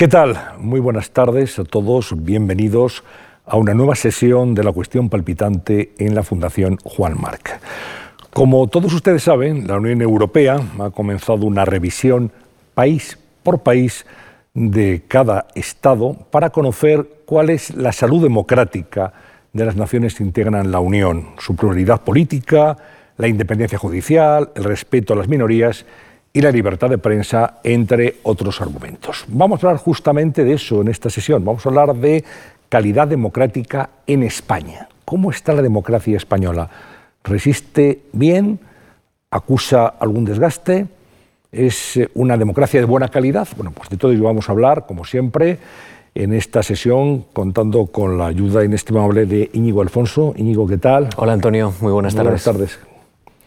¿Qué tal? Muy buenas tardes a todos, bienvenidos a una nueva sesión de la cuestión palpitante en la Fundación Juan Marc. Como todos ustedes saben, la Unión Europea ha comenzado una revisión país por país de cada Estado para conocer cuál es la salud democrática de las naciones que integran la Unión, su pluralidad política, la independencia judicial, el respeto a las minorías y la libertad de prensa, entre otros argumentos. Vamos a hablar justamente de eso en esta sesión. Vamos a hablar de calidad democrática en España. ¿Cómo está la democracia española? ¿Resiste bien? ¿Acusa algún desgaste? ¿Es una democracia de buena calidad? Bueno, pues de todo ello vamos a hablar, como siempre, en esta sesión, contando con la ayuda inestimable de Íñigo Alfonso. Íñigo, ¿qué tal? Hola Antonio, muy buenas tardes. Buenas tardes.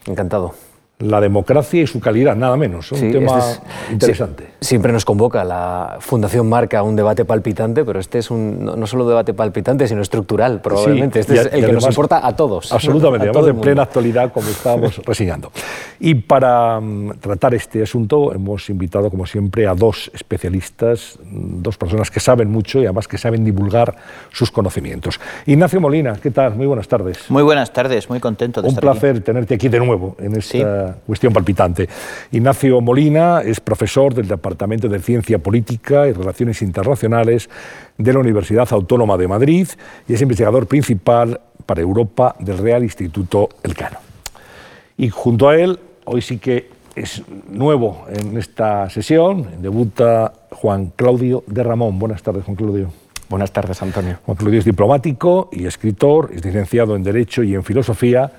Encantado. La democracia y su calidad, nada menos. Un Sí, tema este es- interesante. sí, siempre nos convoca la Fundación Marca un debate palpitante, pero este es un, no, no solo debate palpitante, sino estructural, probablemente. este y a- es el que nos además- importa a todos. Absolutamente, a además todo en plena actualidad, como estábamos reseñando. Y para mm, tratar este asunto hemos invitado, como siempre, a dos especialistas, mm, dos personas que saben mucho y además que saben divulgar sus conocimientos. Ignacio Molina, ¿qué tal? Muy buenas tardes. Muy buenas tardes, muy contento de Un estar aquí. placer tenerte aquí de nuevo en esta cuestión palpitante. Ignacio Molina es profesor del Departamento de Ciencia Política y Relaciones Internacionales de la Universidad Autónoma de Madrid y es investigador principal para Europa del Real Instituto Elcano. Y junto a él, hoy sí que es nuevo en esta sesión, debuta Juan Claudio de Ramón. Buenas tardes, Juan Claudio. Buenas tardes, Antonio. Juan Claudio es diplomático y escritor, es licenciado en Derecho y en Filosofía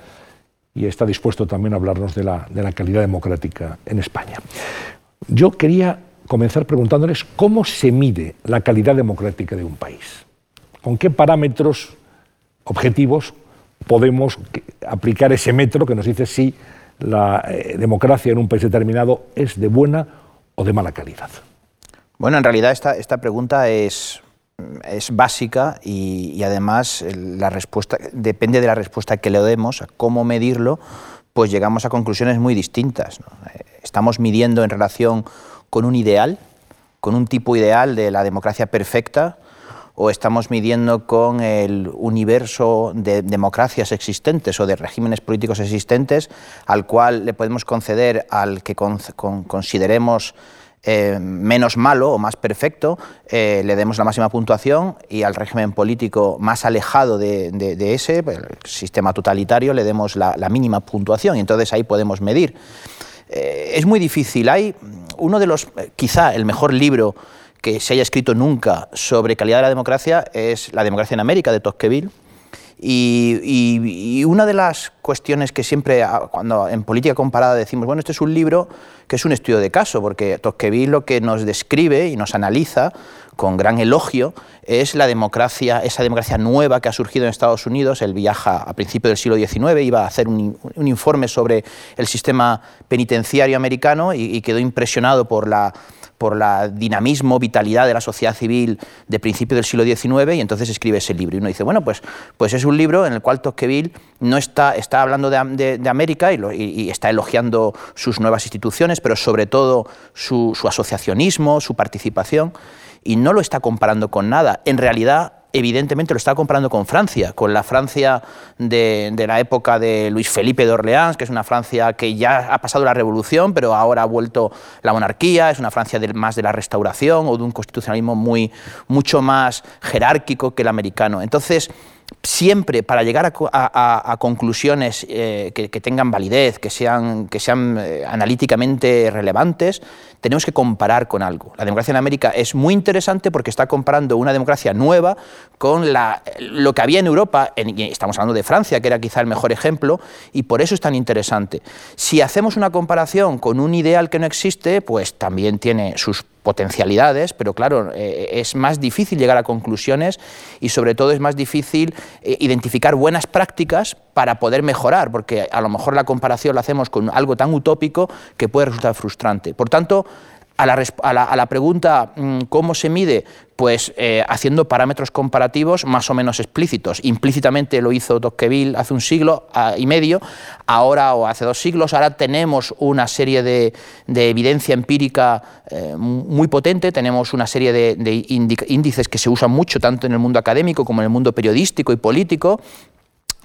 y está dispuesto también a hablarnos de la, de la calidad democrática en España. Yo quería comenzar preguntándoles cómo se mide la calidad democrática de un país. ¿Con qué parámetros objetivos podemos aplicar ese metro que nos dice si la eh, democracia en un país determinado es de buena o de mala calidad? Bueno, en realidad esta, esta pregunta es, es básica y, además el- la respuesta depende de la respuesta que le demos, a cómo medirlo, pues llegamos a conclusiones muy distintas. Eh, Estamos midiendo en relación con un ideal, con un tipo ideal de la democracia perfecta, o estamos midiendo con el universo de democracias existentes o de regímenes políticos existentes al cual le podemos conceder al que con- con- consideremos eh, menos malo o más perfecto, eh, le demos la máxima puntuación y al régimen político más alejado de, ese, el sistema totalitario, le demos la, mínima puntuación y entonces ahí podemos medir. Eh, es muy difícil. Hay uno de los, quizá el mejor libro que se haya escrito nunca sobre calidad de la democracia es La democracia en América de Tocqueville. Y, una de las cuestiones que siempre, cuando en política comparada decimos, bueno, este es un libro que es un estudio de caso, porque Tocqueville lo que nos describe y nos analiza con gran elogio es la democracia, esa democracia nueva que ha surgido en Estados Unidos. Él viaja a principios del siglo XIX, iba a hacer un, in- un informe sobre el sistema penitenciario americano y quedó impresionado por la por la dinamismo, vitalidad de la sociedad civil de principios del siglo XIX y entonces escribe ese libro. Y uno dice, bueno, pues, pues es un libro en el cual Tocqueville no está, está hablando de, de- América y- y está elogiando sus nuevas instituciones, pero sobre todo su, su asociacionismo, su participación, y no lo está comparando con nada. En realidad, evidentemente lo está comparando con Francia, con la Francia de, la época de Luis Felipe de Orleans, que es una Francia que ya ha pasado la revolución, pero ahora ha vuelto la monarquía, es una Francia más de la restauración o de un constitucionalismo muy, mucho más jerárquico que el americano. Entonces, siempre para llegar a, co- a- a- a conclusiones eh, que, que tengan validez, que sean, que sean eh, analíticamente relevantes, tenemos que comparar con algo. La democracia en América es muy interesante porque está comparando una democracia nueva con lo que había en Europa, en- estamos hablando de Francia, que era quizá el mejor ejemplo, y por eso es tan interesante. Si hacemos una comparación con un ideal que no existe, pues también tiene sus potencialidades, pero claro, eh, es más difícil llegar a conclusiones y sobre todo es más difícil eh, identificar buenas prácticas para poder mejorar, porque a lo mejor la comparación la hacemos con algo tan utópico que puede resultar frustrante. Por tanto, A la, pregunta mm, cómo se mide, pues eh, haciendo parámetros comparativos más o menos explícitos. Implícitamente lo hizo Tocqueville hace un siglo ah, y medio, ahora o hace dos siglos, ahora tenemos una serie de, evidencia empírica eh, muy potente, tenemos una serie de índices que se usan mucho tanto en el mundo académico como en el mundo periodístico y político,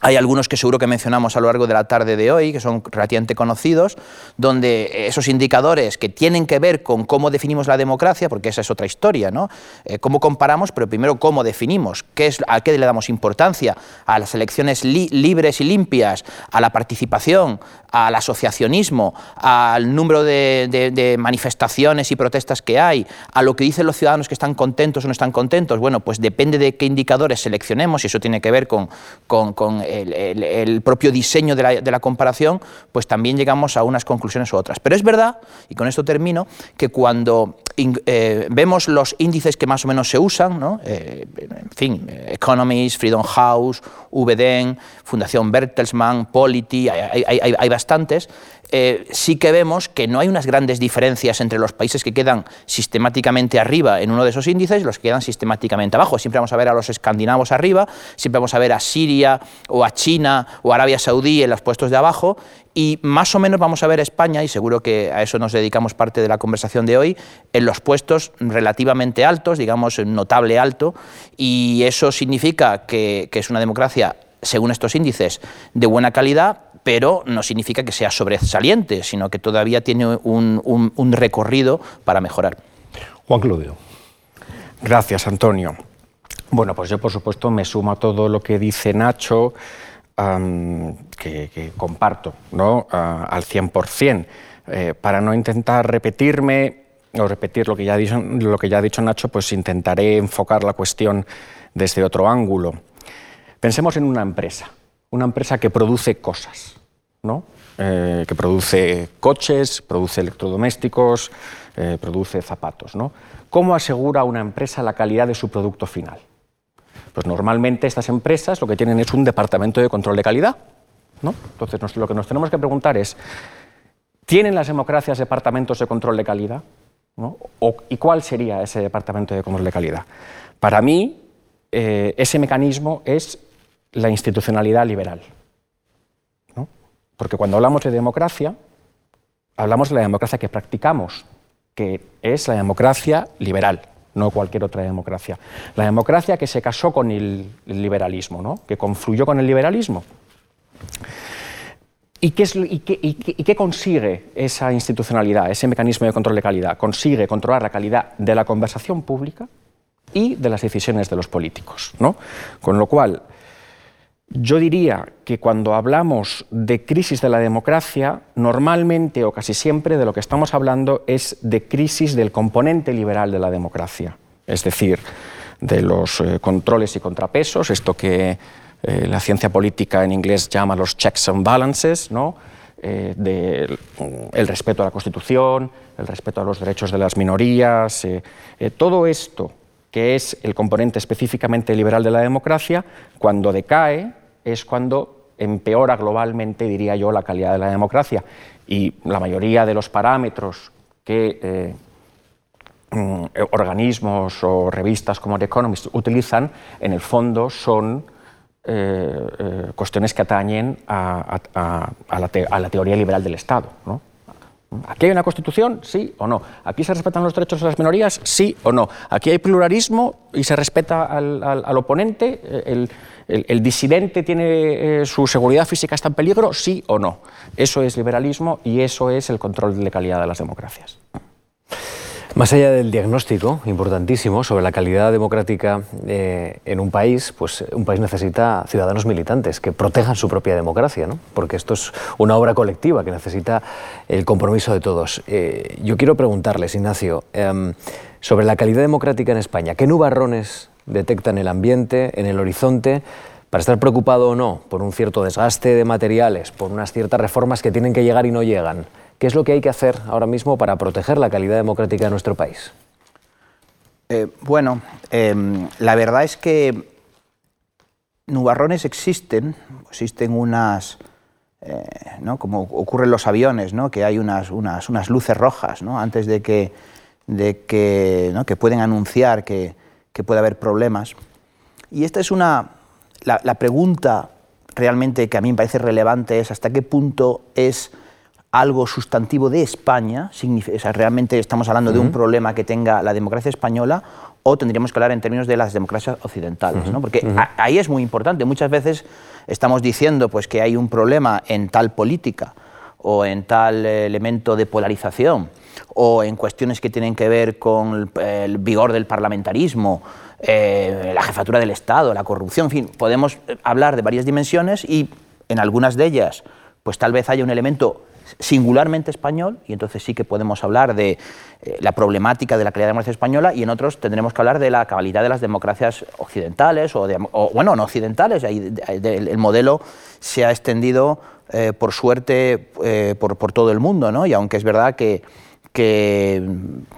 hay algunos que seguro que mencionamos a lo largo de la tarde de hoy, que son relativamente conocidos, donde esos indicadores que tienen que ver con cómo definimos la democracia, porque esa es otra historia, ¿no? Eh, cómo comparamos, pero primero cómo definimos, qué es, a qué le damos importancia, a las elecciones libres y limpias, a la participación, al asociacionismo, al número de, manifestaciones y protestas que hay, a lo que dicen los ciudadanos que están contentos o no están contentos, bueno, pues depende de qué indicadores seleccionemos, y eso tiene que ver con, con el, propio diseño de la, comparación, pues también llegamos a unas conclusiones u otras. Pero es verdad, y con esto termino, que cuando eh, vemos los índices que más o menos se usan, eh, en fin, Economist, Freedom House, VDEN, Fundación Bertelsmann, Polity, hay bastantes, eh, sí que vemos que no hay unas grandes diferencias entre los países que quedan sistemáticamente arriba en uno de esos índices y los que quedan sistemáticamente abajo. Siempre vamos a ver a los escandinavos arriba, siempre vamos a ver a Siria o a China o Arabia Saudí en los puestos de abajo y más o menos vamos a ver a España, y seguro que a eso nos dedicamos parte de la conversación de hoy, en los puestos relativamente altos, digamos notable alto, y eso significa que es una democracia, según estos índices, de buena calidad, pero no significa que sea sobresaliente, sino que todavía tiene un, recorrido para mejorar. Juan Claudio. Gracias, Antonio. Bueno, pues yo por supuesto me sumo a todo lo que dice Nacho, que, comparto ¿no? al 100%. Eh, para no intentar repetirme o repetir lo que, ya lo que ya ha dicho Nacho, pues intentaré enfocar la cuestión desde otro ángulo. Pensemos en una empresa una empresa que produce cosas, ¿no? Eh, que produce coches, produce electrodomésticos, eh, produce zapatos. ¿no? ¿Cómo asegura una empresa la calidad de su producto final? Pues normalmente estas empresas lo que tienen es un departamento de control de calidad. ¿no? Entonces lo que nos tenemos que preguntar es, ¿tienen las democracias departamentos de control de calidad? ¿Y cuál sería ese departamento de control de calidad? Para mí, eh, ese mecanismo es la institucionalidad liberal. Porque cuando hablamos de democracia, hablamos de la democracia que practicamos, que es la democracia liberal, no cualquier otra democracia. La democracia que se casó con el, liberalismo, ¿no? que confluyó con el liberalismo. ¿Y qué, ¿Y qué, consigue esa institucionalidad, ese mecanismo de control de calidad? Consigue controlar la calidad de la conversación pública y de las decisiones de los políticos. ¿no? Con lo cual, yo diría que cuando hablamos de crisis de la democracia, normalmente o casi siempre de lo que estamos hablando es de crisis del componente liberal de la democracia, es decir, de los eh, controles y contrapesos, esto que eh, la ciencia política en inglés llama los checks and balances, ¿no? Eh, el respeto a la Constitución, el respeto a los derechos de las minorías, todo esto que es el componente específicamente liberal de la democracia, cuando decae, es cuando empeora globalmente, diría yo, la calidad de la democracia. Y la mayoría de los parámetros que eh, mm, organismos o revistas como The Economist utilizan, en el fondo son eh, eh, cuestiones que atañen a, la teoría liberal del Estado. ¿Aquí hay una constitución? Sí o no. ¿Aquí se respetan los derechos de las minorías? Sí o no. ¿Aquí hay pluralismo y se respeta al, oponente? El, ¿El, disidente tiene eh, su seguridad física está en peligro? Sí o no. Eso es liberalismo y eso es el control de calidad de las democracias. Más allá del diagnóstico importantísimo sobre la calidad democrática eh, en un país, pues un país necesita ciudadanos militantes que protejan su propia democracia, ¿no? porque esto es una obra colectiva que necesita el compromiso de todos. Eh, yo quiero preguntarles, Ignacio, em, sobre la calidad democrática en España. ¿Qué nubarrones detectan el ambiente, en el horizonte, para estar preocupado o no por un cierto desgaste de materiales, por unas ciertas reformas que tienen que llegar y no llegan. ¿Qué es lo que hay que hacer ahora mismo para proteger la calidad democrática de nuestro país? Eh, bueno, em, la verdad es que nubarrones existen, existen unas, eh, ¿no? como ocurre en los aviones, ¿no? que hay unas, unas, unas luces rojas ¿no? antes de que de que, que pueden anunciar que, puede haber problemas. Y esta es una, la, pregunta realmente que a mí me parece relevante es hasta qué punto es algo sustantivo de España, o realmente estamos hablando de un problema que tenga la democracia española o tendríamos que hablar en términos de las democracias occidentales, ¿no? porque ahí es muy importante. Muchas veces estamos diciendo pues, que hay un problema en tal política o en tal elemento de polarización o en cuestiones que tienen que ver con el vigor del parlamentarismo, eh, la jefatura del Estado, la corrupción, en fin, podemos hablar de varias dimensiones y en algunas de ellas pues tal vez haya un elemento singularmente español, y entonces sí que podemos hablar de eh, la problemática de la calidad de la democracia española, y en otros tendremos que hablar de la cabalidad de las democracias occidentales, o, bueno, no occidentales, el modelo se ha extendido, eh, por suerte, eh, por, todo el mundo, ¿no? y aunque es verdad que, que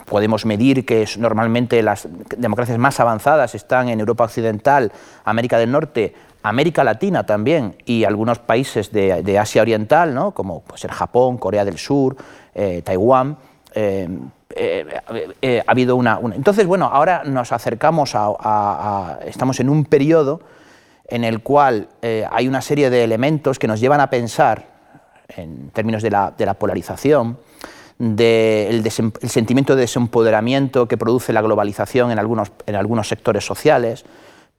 podemos medir que normalmente las democracias más avanzadas están en Europa Occidental, América del Norte, América Latina también y algunos países de, Asia Oriental, ¿no? como pues, el Japón, Corea del Sur, eh, Taiwán. Eh, eh, ha habido una, Entonces, bueno, ahora nos acercamos a, Estamos en un periodo en el cual hay una serie de elementos que nos llevan a pensar, en términos de la, polarización, del sentimiento de desempoderamiento que produce la globalización en algunos, en algunos sectores sociales,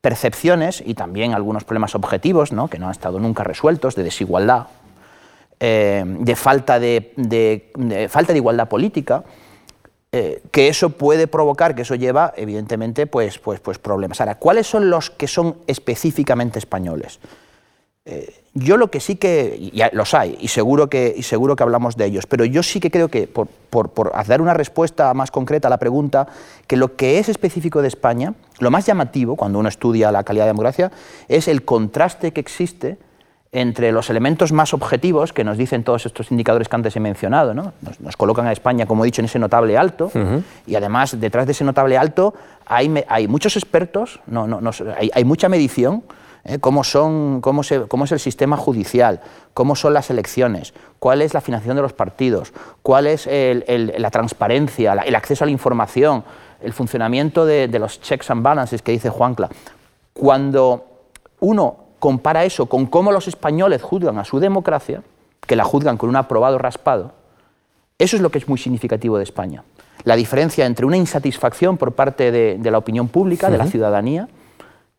percepciones y también algunos problemas objetivos ¿no? que no han estado nunca resueltos, de desigualdad, eh, de, falta de, falta de igualdad política, eh, que eso puede provocar, que eso lleva, evidentemente, pues, pues, pues problemas. Ahora, ¿cuáles son los que son específicamente españoles? Eh, yo lo que sí que, ya los hay, y seguro que, y seguro que hablamos de ellos, pero yo sí que creo que, por, por, dar una respuesta más concreta a la pregunta, que lo que es específico de España, lo más llamativo cuando uno estudia la calidad de democracia, es el contraste que existe entre los elementos más objetivos que nos dicen todos estos indicadores que antes he mencionado. ¿no? Nos, colocan a España, como he dicho, en ese notable alto, y además detrás de ese notable alto hay, hay muchos expertos, no, no, hay, hay mucha medición, ¿eh? cómo, son, cómo, cómo, es el sistema judicial, cómo son las elecciones, cuál es la financiación de los partidos, cuál es la transparencia, el acceso a la información, el funcionamiento de, los checks and balances que dice Juancla. Cuando uno compara eso con cómo los españoles juzgan a su democracia, que la juzgan con un aprobado raspado, eso es lo que es muy significativo de España. La diferencia entre una insatisfacción por parte de, la opinión pública, de la ciudadanía,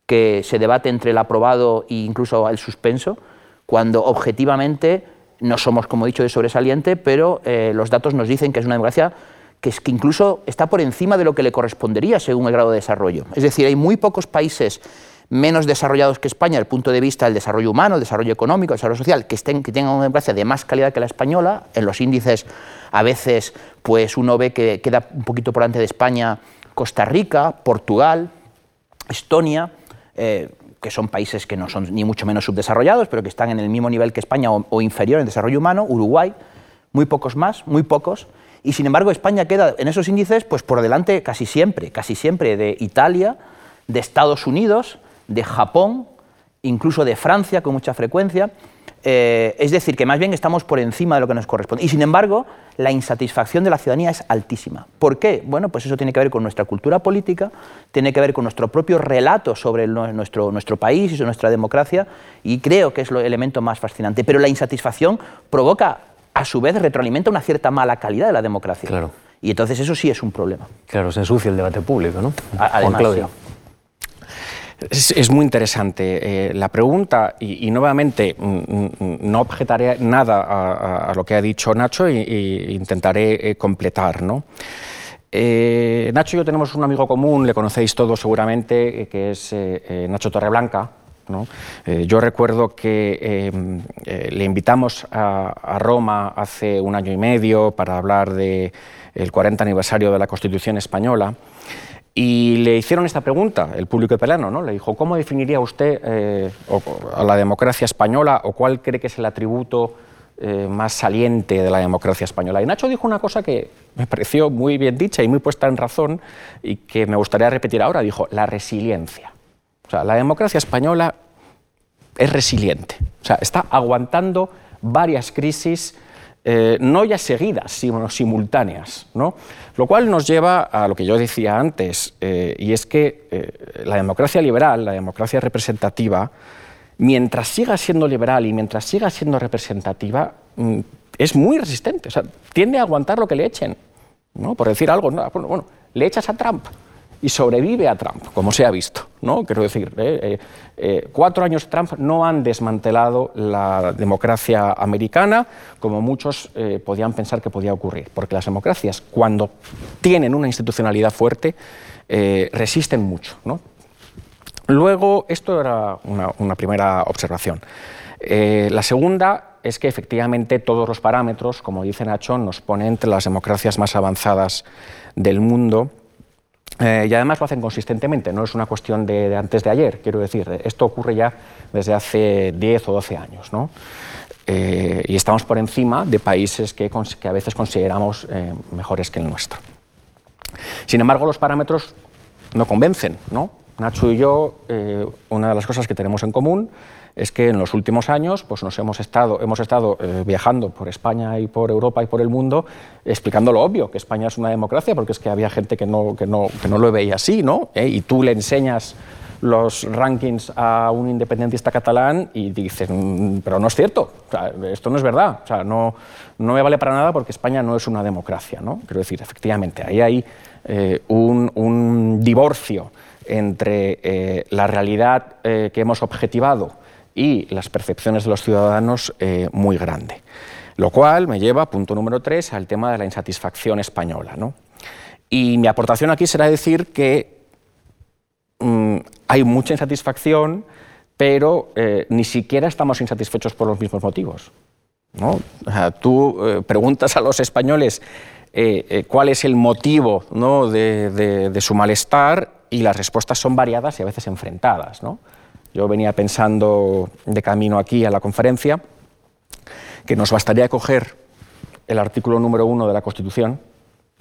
que se debate entre el aprobado e incluso el suspenso, cuando objetivamente no somos, como he dicho, de sobresaliente, pero eh, los datos nos dicen que es una democracia que, es, que incluso está por encima de lo que le correspondería según el grado de desarrollo. Es decir, hay muy pocos países menos desarrollados que España desde el punto de vista del desarrollo humano, el desarrollo económico, el desarrollo social, que, estén, que tengan una democracia de más calidad que la española. En los índices a veces pues uno ve que queda un poquito por delante de España Costa Rica, Portugal, Estonia. Eh, que son países que no son ni mucho menos subdesarrollados, pero que están en el mismo nivel que España o, inferior en desarrollo humano, Uruguay, muy pocos más, muy pocos, y sin embargo España queda en esos índices pues por delante casi siempre, casi siempre de Italia, de Estados Unidos, de Japón, incluso de Francia con mucha frecuencia, eh, es decir, que más bien estamos por encima de lo que nos corresponde. Y sin embargo, la insatisfacción de la ciudadanía es altísima. ¿Por qué? Bueno, pues eso tiene que ver con nuestra cultura política, tiene que ver con nuestro propio relato sobre nuestro, nuestro país y sobre nuestra democracia, y creo que es el elemento más fascinante. Pero la insatisfacción provoca, a su vez, retroalimenta una cierta mala calidad de la democracia. Claro. Y entonces eso sí es un problema. Claro, se ensucia el debate público, ¿no? Además, Claudio. Es, muy interesante. Eh, la pregunta, y, nuevamente mm, mm, no objetaré nada a, lo que ha dicho Nacho e, intentaré eh, completar. ¿no? Eh, Nacho y yo tenemos un amigo común, le conocéis todos seguramente, que es Nacho Torreblanca. ¿no? yo recuerdo que le invitamos a, Roma hace un año y medio para hablar del 40 aniversario de la Constitución española. Y le hicieron esta pregunta, el público italiano, ¿no? Le dijo, ¿cómo definiría usted eh, a la democracia española o cuál cree que es el atributo eh, más saliente de la democracia española? Y Nacho dijo una cosa que me pareció muy bien dicha y muy puesta en razón y que me gustaría repetir ahora. Dijo, la resiliencia. O sea, la democracia española es resiliente. O sea, está aguantando varias crisis eh, no ya seguidas, sino simultáneas. ¿no? Lo cual nos lleva a lo que yo decía antes, eh, y es que eh, la democracia liberal, la democracia representativa, mientras siga siendo liberal y mientras siga siendo representativa, mm, es muy resistente, o sea, tiende a aguantar lo que le echen. ¿no? Por decir algo, bueno, bueno, le echas a Trump, y sobrevive a Trump, como se ha visto. ¿No? Quiero decir, eh, eh, eh, cuatro años Trump no han desmantelado la democracia americana como muchos podían pensar que podía ocurrir, porque las democracias, cuando tienen una institucionalidad fuerte, resisten mucho. ¿no? Luego, esto era una, una primera observación. la segunda es que efectivamente todos los parámetros, como dice Nacho, nos ponen entre las democracias más avanzadas del mundo eh, y además lo hacen consistentemente, no es una cuestión de, antes de ayer, quiero decir, esto ocurre ya desde hace 10 o 12 años. ¿no? Eh, y estamos por encima de países que, que a veces consideramos eh, mejores que el nuestro. Sin embargo, los parámetros no convencen. ¿no? Nacho y yo, una de las cosas que tenemos en común es que en los últimos años pues nos hemos estado, hemos estado eh, viajando por España y por Europa y por el mundo explicando lo obvio, que España es una democracia, porque es que había gente que no, que no, que no lo veía así, ¿no? ¿Eh? Y tú le enseñas los rankings a un independentista catalán y dices, mm, pero no es cierto, esto no es verdad, o sea, no, no me vale para nada porque España no es una democracia, ¿no? Quiero decir, efectivamente, ahí hay eh, un, divorcio entre la realidad que hemos objetivado y las percepciones de los ciudadanos eh, muy grande. Lo cual me lleva, punto número tres, al tema de la insatisfacción española. ¿no? Y mi aportación aquí será decir que mm, hay mucha insatisfacción, pero eh, ni siquiera estamos insatisfechos por los mismos motivos. ¿no? tú eh, preguntas a los españoles cuál es el motivo ¿no? de, de, su malestar y las respuestas son variadas y a veces enfrentadas. ¿no? Yo venía pensando de camino aquí a la conferencia que nos bastaría coger el artículo número uno de la Constitución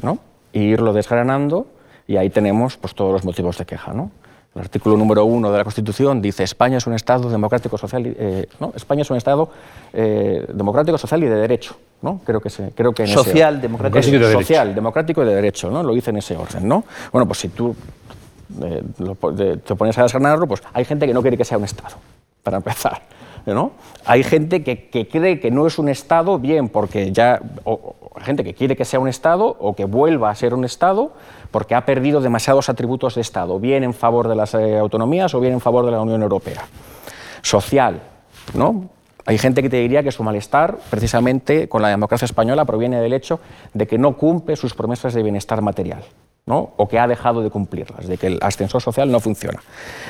¿no? e irlo desgranando y ahí tenemos pues, todos los motivos de queja. ¿no? El artículo número uno de la Constitución dice España es un Estado democrático, social, eh, ¿no? España es un Estado eh, democrático, social y de derecho. ¿no? Creo que, se, creo que en social, democrático, y de social, democrático y de derecho. ¿no? Lo dice en ese orden. ¿no? Bueno, pues si tú te pones a desgranarlo, pues hay gente que no quiere que sea un Estado, para empezar. ¿no? Hay gente que, cree que no es un Estado, bien, porque ya. O, gente que quiere que sea un Estado o que vuelva a ser un Estado porque ha perdido demasiados atributos de Estado, bien en favor de las eh, autonomías o bien en favor de la Unión Europea. Social, ¿no? Hay gente que te diría que su malestar, precisamente con la democracia española, proviene del hecho de que no cumple sus promesas de bienestar material o que ha dejado de cumplirlas, de que el ascensor social no funciona.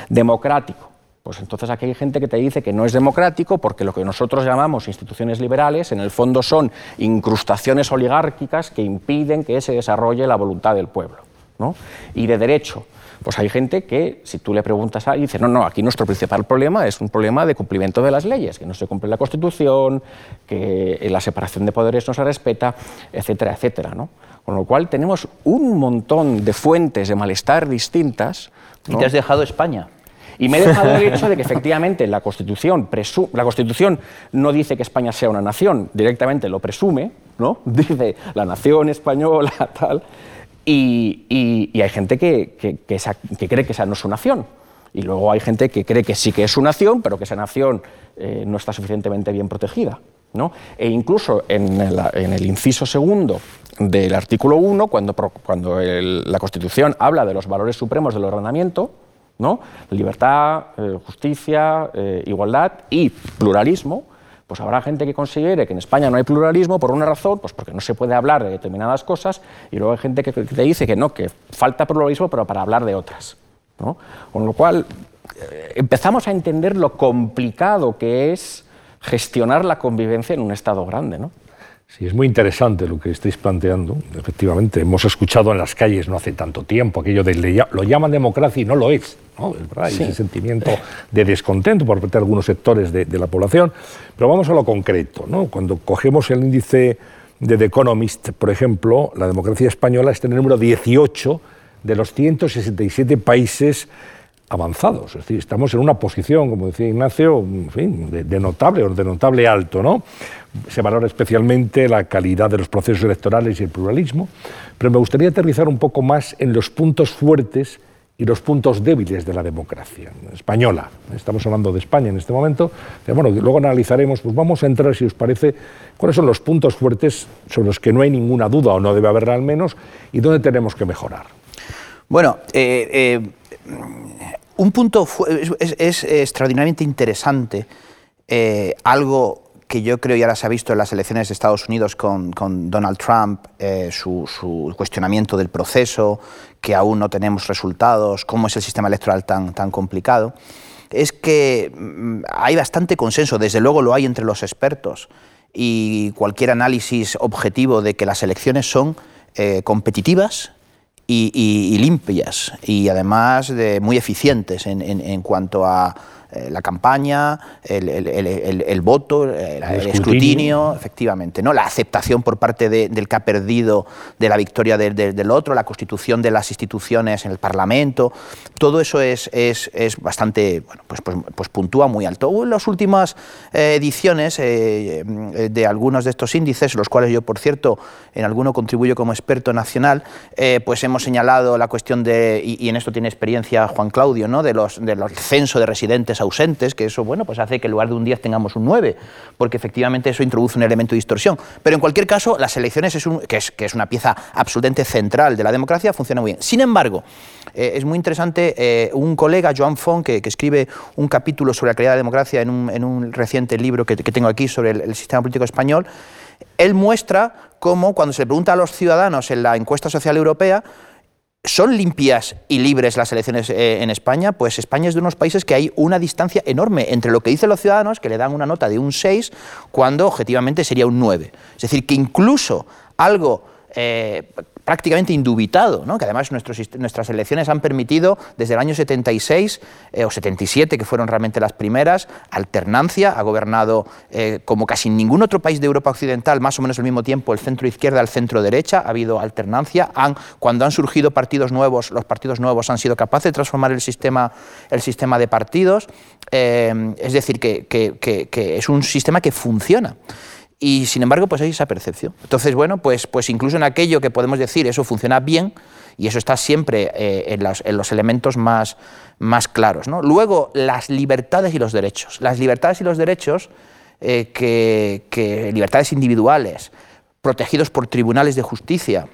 Democrático. Pues entonces aquí hay gente que te dice que no es democrático porque lo que nosotros llamamos instituciones liberales en el fondo son incrustaciones oligárquicas que impiden que se desarrolle la voluntad del pueblo. Y de derecho, pues hay gente que, si tú le preguntas a alguien, dice, no, no, aquí nuestro principal problema es un problema de cumplimiento de las leyes, que no se cumple la Constitución, que la separación de poderes no se respeta, etcétera, etcétera. ¿no? Con lo cual tenemos un montón de fuentes de malestar distintas. Y te has dejado España. Y me he dejado el hecho de que efectivamente la Constitución, la Constitución no dice que España sea una nación, directamente lo presume, ¿no? dice la nación española, tal, y, hay gente que, que, cree que esa no es su nación. Y luego hay gente que cree que sí que es su nación, pero que esa nación eh, no está suficientemente bien protegida. ¿no? E incluso en el inciso segundo del artículo 1, cuando, cuando la Constitución habla de los valores supremos del ordenamiento, ¿no? libertad, eh, justicia, eh, igualdad y pluralismo, pues habrá gente que considere que en España no hay pluralismo por una razón, pues porque no se puede hablar de determinadas cosas, y luego hay gente que te dice que no, que falta pluralismo, pero para hablar de otras. ¿no? Con lo cual, eh, empezamos a entender lo complicado que es gestionar la convivencia en un Estado grande. ¿no? Sí, es muy interesante lo que estáis planteando. Efectivamente, hemos escuchado en las calles no hace tanto tiempo aquello de lo llaman democracia y no lo es. ¿no? Ese sentimiento de descontento por parte de algunos sectores de, la población. Pero vamos a lo concreto. ¿no? Cuando cogemos el índice de The Economist, por ejemplo, la democracia española está en el número 18 de los 167 países avanzados. Es decir, estamos en una posición, como decía Ignacio, de, notable o de notable alto. ¿no? Se valora especialmente la calidad de los procesos electorales y el pluralismo, pero me gustaría aterrizar un poco más en los puntos fuertes y los puntos débiles de la democracia española. Estamos hablando de España en este momento. Bueno, luego analizaremos, pues vamos a entrar, si os parece, cuáles son los puntos fuertes sobre los que no hay ninguna duda o no debe haberla al menos y dónde tenemos que mejorar. Bueno, eh, eh, un punto es, extraordinariamente interesante, eh, algo que yo creo ya se ha visto en las elecciones de Estados Unidos con, Donald Trump, eh, su, cuestionamiento del proceso, que aún no tenemos resultados, cómo es el sistema electoral tan, tan complicado, es que mm, hay bastante consenso, desde luego lo hay entre los expertos, y cualquier análisis objetivo de que las elecciones son eh, competitivas, y, limpias y además de muy eficientes en cuanto a eh, la campaña, el, voto, el, escrutinio. efectivamente, ¿no? la aceptación por parte del que ha perdido de la victoria del otro, la constitución de las instituciones en el Parlamento, todo eso es, es, es bastante, bueno, pues, pues, pues, puntúa muy alto. En las últimas eh, ediciones eh, de algunos de estos índices, los cuales yo, por cierto, en alguno contribuyo como experto nacional, pues hemos señalado la cuestión de, y, en esto tiene experiencia Juan Claudio, ¿no? de los, de los censo de residentes ausentes, que eso bueno, pues hace que en lugar de un 10 tengamos un 9, porque efectivamente eso introduce un elemento de distorsión. Pero en cualquier caso, las elecciones, es que, es, una pieza absolutamente central de la democracia, funciona muy bien. Sin embargo, eh, es muy interesante, eh, un colega, Joan Font, que, escribe un capítulo sobre la calidad de la democracia en un, reciente libro que, tengo aquí sobre el, el sistema político español, él muestra cómo cuando se le pregunta a los ciudadanos en la encuesta social europea, ¿Son limpias y libres las elecciones eh, en España? Pues España es de unos países que hay una distancia enorme entre lo que dicen los ciudadanos, que le dan una nota de un 6, cuando objetivamente sería un 9. Es decir, que incluso algo eh, prácticamente indubitado, ¿no? que además nuestras elecciones han permitido desde el año 76 eh, o 77, que fueron realmente las primeras, alternancia, ha gobernado eh, como casi ningún otro país de Europa Occidental, más o menos al mismo tiempo, el centro izquierda al centro derecha, ha habido alternancia, han, cuando han surgido partidos nuevos, los partidos nuevos han sido capaces de transformar el sistema, el sistema de partidos, es decir, que es un sistema que funciona. Y sin embargo, pues hay esa percepción. Entonces, bueno, pues, pues incluso en aquello que podemos decir eso funciona bien, y eso está siempre eh, en, los, elementos más, más claros. ¿no? Luego, las libertades y los derechos. Las libertades y los derechos, eh, que libertades individuales, protegidos por tribunales de justicia,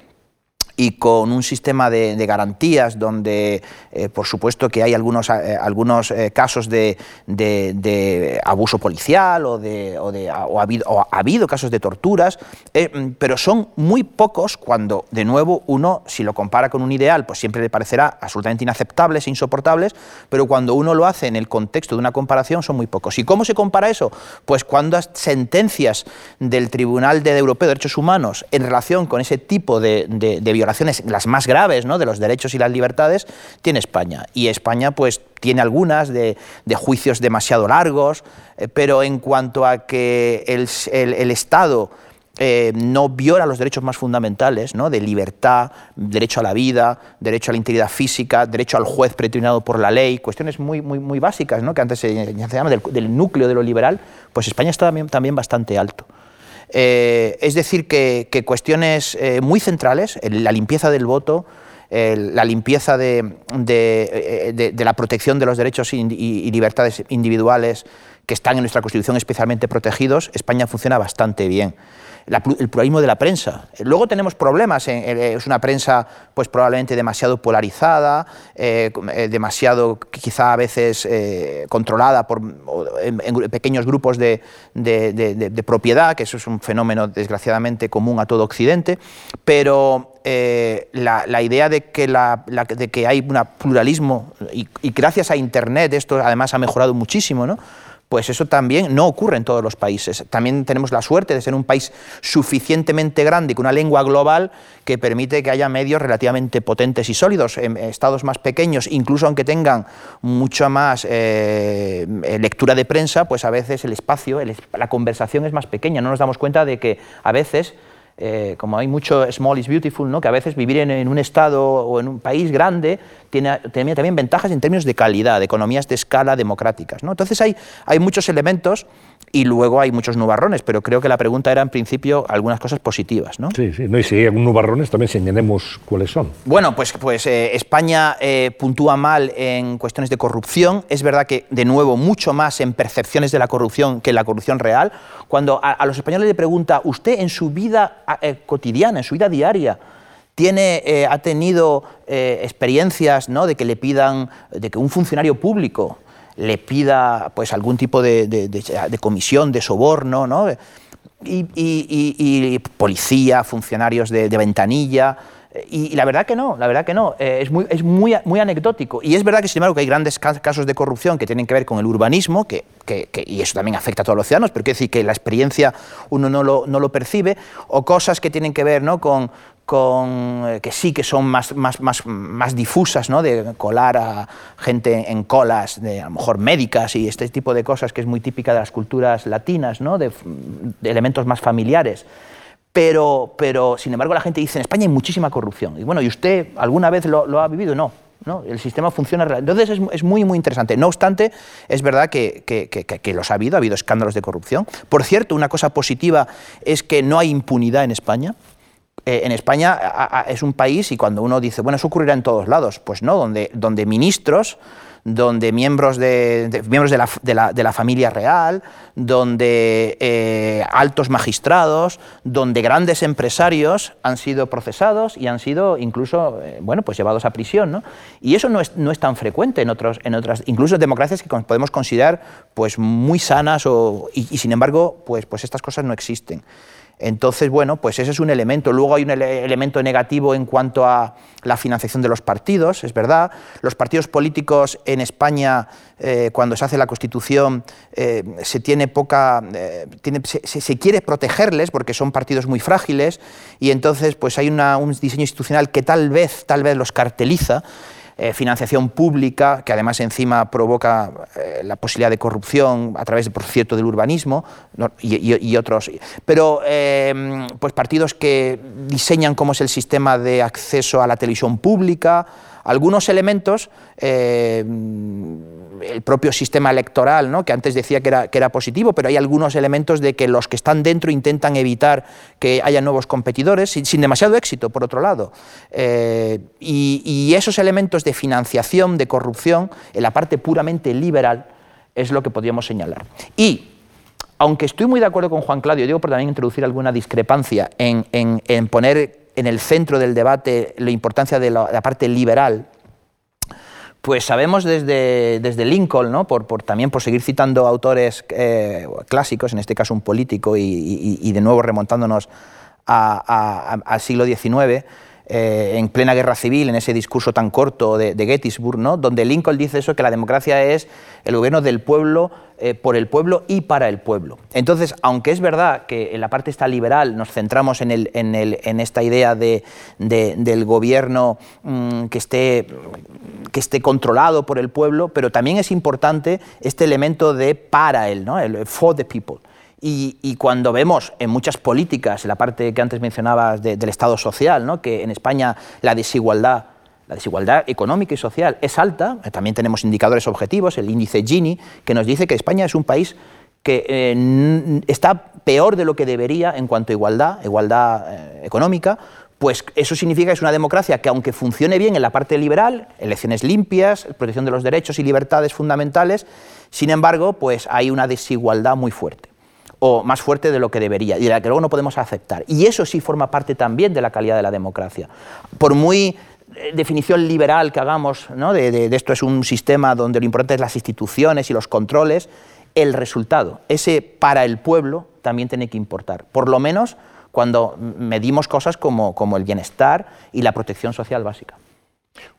y con un sistema de, garantías donde, eh, por supuesto, que hay algunos, eh, algunos eh, casos de, abuso policial o, de, o, ha habido, o, ha habido, casos de torturas, pero son muy pocos cuando, de nuevo, uno, si lo compara con un ideal, pues siempre le parecerá absolutamente inaceptables e insoportables, pero cuando uno lo hace en el contexto de una comparación son muy pocos. ¿Y cómo se compara eso? Pues cuando sentencias del Tribunal de Europeo de Derechos Humanos en relación con ese tipo de, de violaciones, las más graves ¿no? de los derechos y las libertades, tiene España. Y España pues tiene algunas de, juicios demasiado largos, eh, pero en cuanto a que el, Estado eh, no viola los derechos más fundamentales, ¿no? de libertad, derecho a la vida, derecho a la integridad física, derecho al juez predeterminado por la ley, cuestiones muy, muy, muy básicas, ¿no? que antes se, llama del, núcleo de lo liberal, pues España está también bastante alto. Eh, es decir, que, cuestiones eh, muy centrales, la limpieza del voto, la limpieza de, la protección de los derechos y, libertades individuales que están en nuestra Constitución especialmente protegidos, España funciona bastante bien el pluralismo de la prensa. Luego tenemos problemas, es una prensa pues probablemente demasiado polarizada, eh, eh, demasiado quizá a veces eh, controlada por en, pequeños grupos de, propiedad, que eso es un fenómeno desgraciadamente común a todo Occidente, pero la, idea de que, de que hay un pluralismo y, gracias a Internet esto además ha mejorado muchísimo, ¿no? Pues eso también no ocurre en todos los países. También tenemos la suerte de ser un país suficientemente grande y con una lengua global que permite que haya medios relativamente potentes y sólidos. En estados más pequeños, incluso aunque tengan mucha más eh, lectura de prensa, pues a veces el espacio, la conversación es más pequeña. No nos damos cuenta de que a veces eh, como hay mucho small is beautiful, ¿no? que a veces vivir en, un estado o en un país grande tiene, tiene, también ventajas en términos de calidad, de economías de escala democráticas. ¿no? Entonces hay, hay muchos elementos y luego hay muchos nubarrones, pero creo que la pregunta era en principio algunas cosas positivas. ¿no? Sí, sí, no, y si hay nubarrones también señalemos cuáles son. Bueno, pues, pues eh, España eh, puntúa mal en cuestiones de corrupción, es verdad que de nuevo mucho más en percepciones de la corrupción que en la corrupción real. Cuando a, los españoles le pregunta, ¿usted en su vida cotidiana, en su vida diaria, tiene, ha tenido experiencias ¿no? de que le pidan, de que un funcionario público le pida pues, algún tipo de, comisión, de soborno, ¿no? y, policía, funcionarios de, ventanilla. Y, la verdad que no, la verdad que no, eh, es, muy, es muy, muy anecdótico. Y es verdad que, sin embargo, que hay grandes casos de corrupción que tienen que ver con el urbanismo, que, y eso también afecta a todos los ciudadanos, pero quiere decir que la experiencia uno no lo, no lo percibe, o cosas que tienen que ver ¿no? con, con, eh, que sí que son más, más, más, más, difusas, ¿no? de colar a gente en colas, de, a lo mejor médicas y este tipo de cosas que es muy típica de las culturas latinas, ¿no? de, elementos más familiares. Pero, pero, sin embargo, la gente dice, en España hay muchísima corrupción. Y bueno, ¿y usted alguna vez lo, ha vivido? No. ¿no? El sistema funciona. Entonces es, muy, muy interesante. No obstante, es verdad que, que, que, que, los ha habido, ha habido escándalos de corrupción. Por cierto, una cosa positiva es que no hay impunidad en España. Eh, en España es un país y cuando uno dice, bueno, eso ocurrirá en todos lados, pues no, donde, donde ministros, donde miembros de, miembros de la, de, la, familia real, donde eh, altos magistrados, donde grandes empresarios han sido procesados y han sido incluso, eh, bueno, pues llevados a prisión, ¿no? Y eso no es, no es tan frecuente en, otros, en otras, incluso democracias que podemos considerar pues muy sanas o, y, y sin embargo, pues, pues estas cosas no existen. Entonces, bueno, pues ese es un elemento. Luego hay un elemento negativo en cuanto a la financiación de los partidos, es verdad. Los partidos políticos en España, eh, cuando se hace la Constitución, eh, se tiene poca, eh, se, quiere protegerles porque son partidos muy frágiles y entonces, pues hay un diseño institucional que tal vez, tal vez los carteliza. Eh, financiación pública, que además encima provoca eh, la posibilidad de corrupción a través, por cierto, del urbanismo y, otros. Pero eh, pues partidos que diseñan cómo es el sistema de acceso a la televisión pública, algunos elementos, eh, el propio sistema electoral, ¿no? que antes decía que era, que era positivo, pero hay algunos elementos de que los que están dentro intentan evitar que haya nuevos competidores, sin, demasiado éxito, por otro lado. Eh, y, esos elementos de financiación, de corrupción, en la parte puramente liberal, es lo que podríamos señalar. Y aunque estoy muy de acuerdo con Juan Claudio, digo por también introducir alguna discrepancia en, en poner en el centro del debate la importancia de la, parte liberal, pues sabemos desde, desde Lincoln, ¿no? por, también por seguir citando autores eh, clásicos, en este caso un político, y, de nuevo remontándonos al siglo XIX, eh, en plena guerra civil, en ese discurso tan corto de, Gettysburg, ¿no? donde Lincoln dice eso, que la democracia es el gobierno del pueblo, eh, por el pueblo y para el pueblo. Entonces, aunque es verdad que en la parte esta liberal nos centramos en, esta idea de, del gobierno mm, que, esté, que esté controlado por el pueblo, pero también es importante este elemento de para él, ¿no? el for the people. Y, cuando vemos en muchas políticas, en la parte que antes mencionabas del Estado social, ¿no? que en España la desigualdad, la desigualdad económica y social es alta, también tenemos indicadores objetivos, el índice Gini, que nos dice que España es un país que eh, está peor de lo que debería en cuanto a igualdad, igualdad eh, económica, pues eso significa que es una democracia que aunque funcione bien en la parte liberal, elecciones limpias, protección de los derechos y libertades fundamentales, sin embargo, pues hay una desigualdad muy fuerte o más fuerte de lo que debería y de la que luego no podemos aceptar. Y eso sí forma parte también de la calidad de la democracia. Por muy eh, definición liberal que hagamos, ¿no? de, esto es un sistema donde lo importante es las instituciones y los controles, el resultado, ese para el pueblo, también tiene que importar. Por lo menos cuando medimos cosas como, como el bienestar y la protección social básica.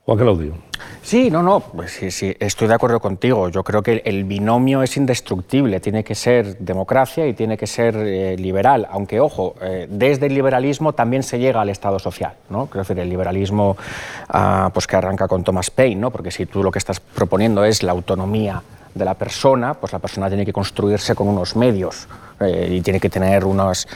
Juan Claudio. Sí, no, no, pues sí, sí, estoy de acuerdo contigo. Yo creo que el binomio es indestructible, tiene que ser democracia y tiene que ser eh, liberal, aunque, ojo, eh, desde el liberalismo también se llega al Estado social, ¿no? Quiero decir, el liberalismo ah, pues que arranca con Thomas Paine, ¿no? porque si tú lo que estás proponiendo es la autonomía de la persona, pues la persona tiene que construirse con unos medios y tiene que tener unas,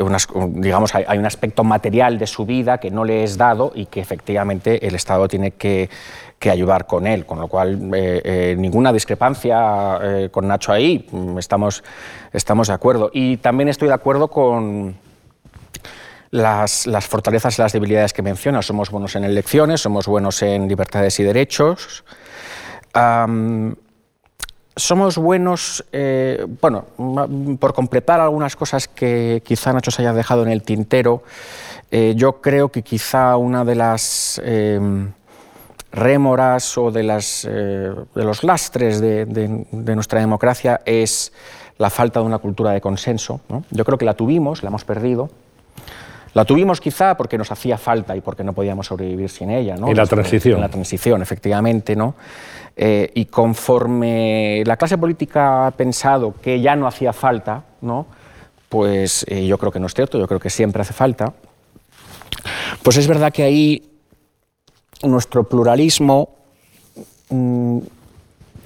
unas digamos, hay, un aspecto material de su vida que no le es dado y que efectivamente el Estado tiene que, que ayudar con él, con lo cual ninguna discrepancia con Nacho ahí, mm, estamos, estamos de acuerdo. Y también estoy de acuerdo con las, fortalezas y las debilidades que menciona. Somos buenos en elecciones, somos buenos en libertades y derechos. Somos buenos, eh, bueno, por completar algunas cosas que quizá Nacho se haya dejado en el tintero, eh, yo creo que quizá una de las em, rémoras o de, las, eh, de los lastres de, nuestra democracia es la falta de una cultura de consenso. Yo creo que la tuvimos, la hemos perdido. La tuvimos quizá porque nos hacía falta y porque no podíamos sobrevivir sin ella. ¿no? En la transición. En la transición, efectivamente. ¿no? Eh, y conforme la clase política ha pensado que ya no hacía falta, ¿no? pues eh, yo creo que no es cierto, yo creo que siempre hace falta, pues es verdad que ahí nuestro pluralismo mm,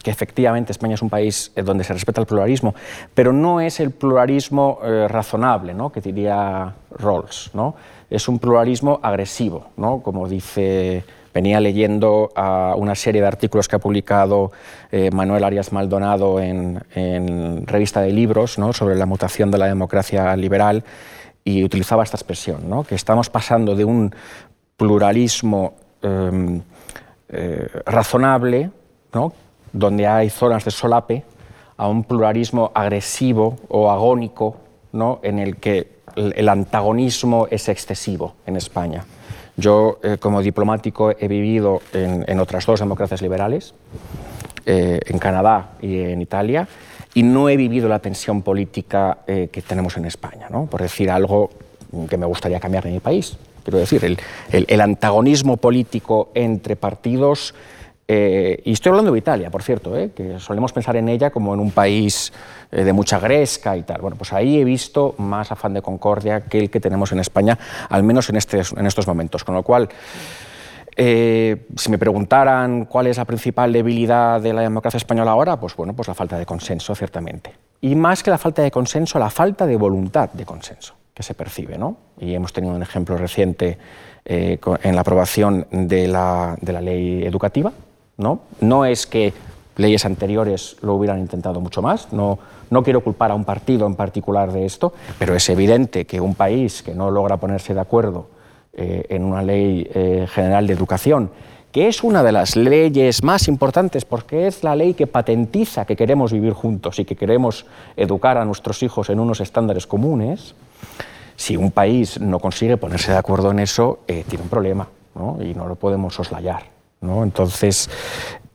efectivamente España es un país eh, donde se respeta el pluralismo, pero no es el pluralismo eh, razonable, ¿no? que diría Rawls. ¿no? Es un pluralismo agresivo, ¿no? como dice, venía leyendo una serie de artículos que ha publicado eh, Manuel Arias Maldonado en, revista de libros ¿no? sobre la mutación de la democracia liberal y utilizaba esta expresión, ¿no? que estamos pasando de un pluralismo em, razonable, ¿no? Donde hay zonas de solape, a un pluralismo agresivo o agónico, ¿no? en el que el antagonismo es excesivo en España. Yo, eh, como diplomático, he vivido en, otras dos democracias liberales, eh, en Canadá y en Italia, y no he vivido la tensión política eh, que tenemos en España, ¿no? por decir algo que me gustaría cambiar en mi país. Quiero decir, el, el antagonismo político entre partidos eh, y estoy hablando de Italia, por cierto, eh, que solemos pensar en ella como en un país eh, de mucha gresca y tal. Bueno, pues ahí he visto más afán de concordia que el que tenemos en España, al menos en, este, estos momentos. Con lo cual, si me preguntaran cuál es la principal debilidad de la democracia española ahora, pues bueno, pues la falta de consenso, ciertamente. Y más que la falta de consenso, la falta de voluntad de consenso que se percibe, ¿no? Y hemos tenido un ejemplo reciente en la aprobación de la ley educativa, ¿no? No es que leyes anteriores lo hubieran intentado mucho más, no, no quiero culpar a un partido en particular de esto, pero es evidente que un país que no logra ponerse de acuerdo eh, en una ley eh, general de educación, que es una de las leyes más importantes porque es la ley que patentiza que queremos vivir juntos y que queremos educar a nuestros hijos en unos estándares comunes, si un país no consigue ponerse de acuerdo en eso, eh, tiene un problema y no lo podemos soslayar. Entonces,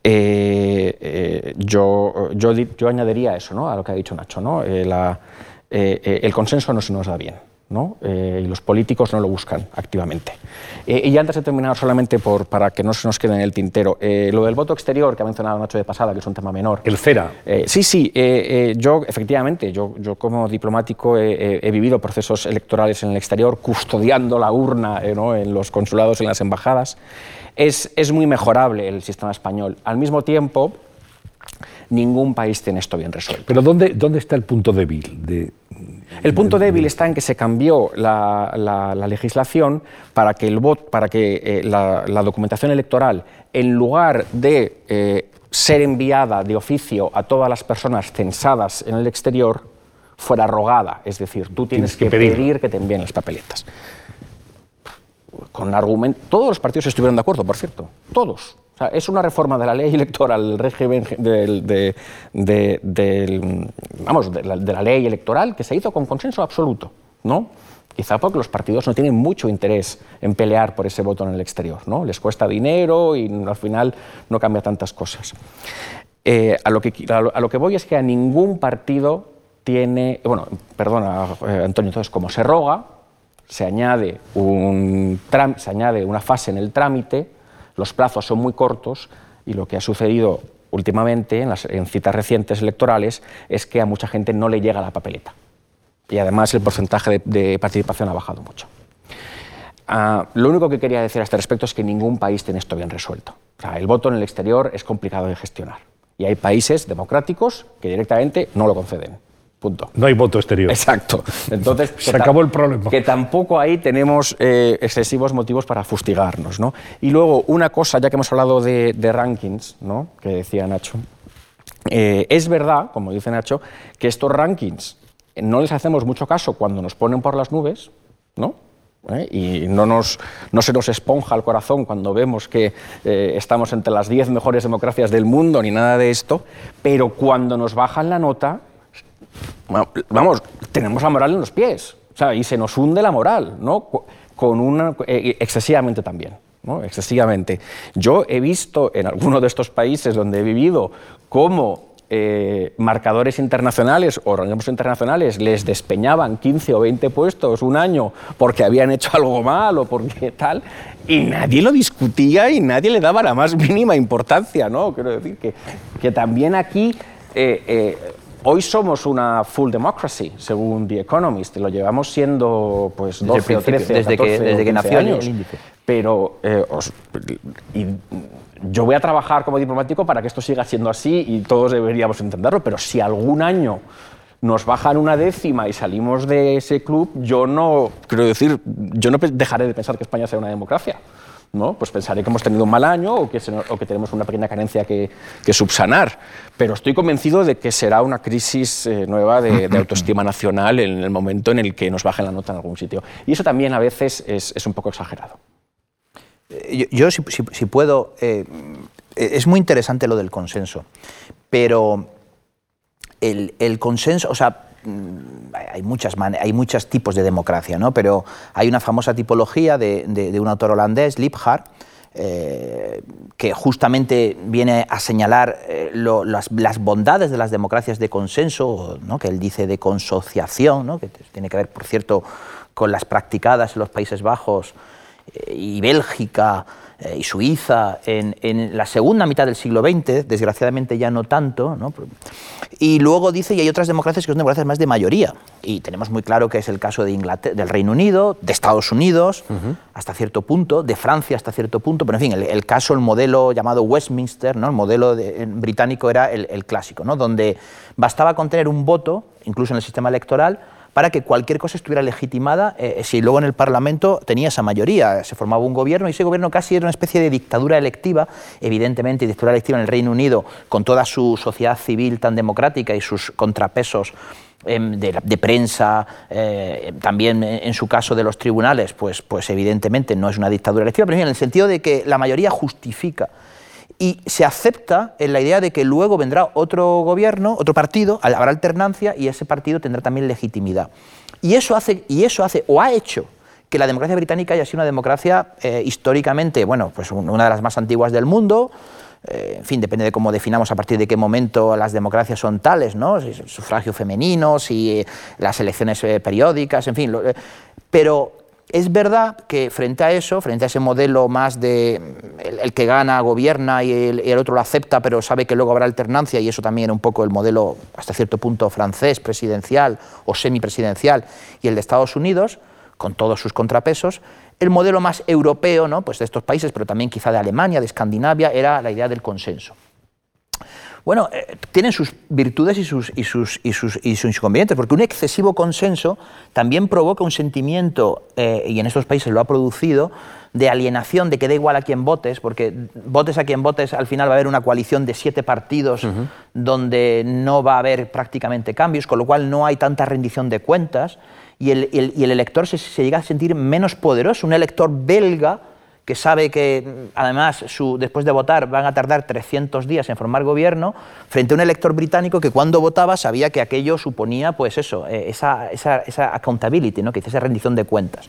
eh, eh, yo, yo, añadiría eso ¿no? a lo que ha dicho Nacho. ¿no? Eh, el consenso no se nos da bien. ¿no? y los políticos no lo buscan activamente. y ya antes de terminar, solamente por, para que no se nos quede en el tintero, lo del voto exterior que ha mencionado Nacho de pasada, que es un tema menor. El CERA. sí, sí, yo efectivamente, yo, yo como diplomático he, vivido procesos electorales en el exterior, custodiando la urna en los consulados, en las embajadas es, muy mejorable el sistema español. Al mismo tiempo, ningún país tiene esto bien resuelto. Pero ¿dónde, dónde está el punto débil? De, el punto débil está en que se cambió la, legislación para que, el para que eh, la, documentación electoral, en lugar de eh, ser enviada de oficio a todas las personas censadas en el exterior, fuera rogada. Es decir, tú tienes, que, pedir que te envíen las papeletas con argumento. Todos los partidos estuvieron de acuerdo, por cierto, todos. es una reforma de la ley electoral, del régimen de, vamos, de la, ley electoral que se hizo con consenso absoluto, ¿no? Quizá porque los partidos no tienen mucho interés en pelear por ese voto en el exterior, ¿no? Les cuesta dinero y al final no cambia tantas cosas. Eh, a, lo que, a lo que voy es que a ningún partido tiene, bueno, perdona eh, Antonio, entonces como se roga, se añade, una fase en el trámite, los plazos son muy cortos y lo que ha sucedido últimamente en, las, citas recientes electorales es que a mucha gente no le llega la papeleta. Y además el porcentaje de, participación ha bajado mucho. Ah, lo único que quería decir a este respecto es que ningún país tiene esto bien resuelto. el voto en el exterior es complicado de gestionar. Y hay países democráticos que directamente no lo conceden Punto. No hay voto exterior. Exacto. Entonces, se acabó el problema. Que tampoco ahí tenemos eh, excesivos motivos para fustigarnos. ¿no? Y luego, una cosa, ya que hemos hablado de, rankings, ¿no? que decía Nacho, eh, es verdad, como dice Nacho, que estos rankings no les hacemos mucho caso cuando nos ponen por las nubes, ¿no? ¿Eh? y no, nos, no se nos esponja el corazón cuando vemos que estamos entre las 10 mejores democracias del mundo ni nada de esto, pero cuando nos bajan la nota vamos, tenemos la moral en los pies, y se nos hunde la moral, ¿no? Con eh, excesivamente también. ¿no? Excesivamente. Yo he visto en alguno de estos países donde he vivido cómo eh, marcadores internacionales o organismos internacionales les despeñaban 15 o 20 puestos un año porque habían hecho algo mal o porque tal, y nadie lo discutía y nadie le daba la más mínima importancia, ¿no? Quiero decir que, que también aquí eh, Hoy somos una full democracy, según The Economist. Lo llevamos siendo pues 12 o 13 desde que, desde que nació años. el índice. Pero eh, yo voy a trabajar como diplomático para que esto siga siendo así y todos deberíamos entenderlo. Pero si algún año nos bajan una décima y salimos de ese club, yo no, quiero decir, yo no dejaré de pensar que España sea una democracia. ¿No? pues pensaré que hemos tenido un mal año o que, tenemos una pequeña carencia que, subsanar. Pero estoy convencido de que será una crisis eh, nueva de, autoestima nacional en el momento en el que nos bajen la nota en algún sitio. Y eso también a veces es, un poco exagerado. Eh, yo, si, puedo, eh, es muy interesante lo del consenso, pero el, el consenso, o sea, hay, muchas hay muchos tipos de democracia, ¿no? pero hay una famosa tipología de, un autor holandés, Liebhard, eh, que justamente viene a señalar eh, las, bondades de las democracias de consenso, ¿no? que él dice de consociación, ¿no? que tiene que ver, por cierto, con las practicadas en los Países Bajos eh, y Bélgica y Suiza en, la segunda mitad del siglo XX, desgraciadamente ya no tanto, y luego dice, y hay otras democracias que son democracias más de mayoría, y tenemos muy claro que es el caso de del Reino Unido, de Estados Unidos, hasta cierto punto, de Francia hasta cierto punto, pero en fin, el, caso, el modelo llamado Westminster, ¿no? el modelo británico era el, el clásico, ¿no? donde bastaba con tener un voto, incluso en el sistema electoral, para que cualquier cosa estuviera legitimada eh, si luego en el Parlamento tenía esa mayoría. Se formaba un gobierno y ese gobierno casi era una especie de dictadura electiva, evidentemente dictadura electiva en el Reino Unido, con toda su sociedad civil tan democrática y sus contrapesos em, de, prensa, eh, también en su caso de los tribunales, pues, pues evidentemente no es una dictadura electiva, pero en el sentido de que la mayoría justifica y se acepta en la idea de que luego vendrá otro gobierno, otro partido, habrá alternancia y ese partido tendrá también legitimidad. Y eso hace, y eso hace o ha hecho que la democracia británica haya sido una democracia eh, históricamente, bueno, pues una de las más antiguas del mundo. Eh, en fin, depende de cómo definamos a partir de qué momento las democracias son tales, ¿no? Si sufragio femenino, si eh, las elecciones periódicas, en fin. pero es verdad que frente a eso, frente a ese modelo más de el, que gana gobierna y el, otro lo acepta, pero sabe que luego habrá alternancia, y eso también era un poco el modelo hasta cierto punto francés, presidencial o semipresidencial, y el de Estados Unidos, con todos sus contrapesos, el modelo más europeo ¿no? pues de estos países, pero también quizá de Alemania, de Escandinavia, era la idea del consenso. Bueno, eh, tienen sus virtudes y sus, y, sus, y, sus, y sus inconvenientes, porque un excesivo consenso también provoca un sentimiento, eh, y en estos países lo ha producido, de alienación, de que da igual a quién votes, porque votes a quien votes, al final va a haber una coalición de siete partidos donde no va a haber prácticamente cambios, con lo cual no hay tanta rendición de cuentas, y el, y el elector se, se, llega a sentir menos poderoso. Un elector belga que sabe que además después de votar van a tardar 300 días en formar gobierno, frente a un elector británico que cuando votaba sabía que aquello suponía, pues eso, eh, esa, esa, esa accountability, ¿no? que dice esa rendición de cuentas.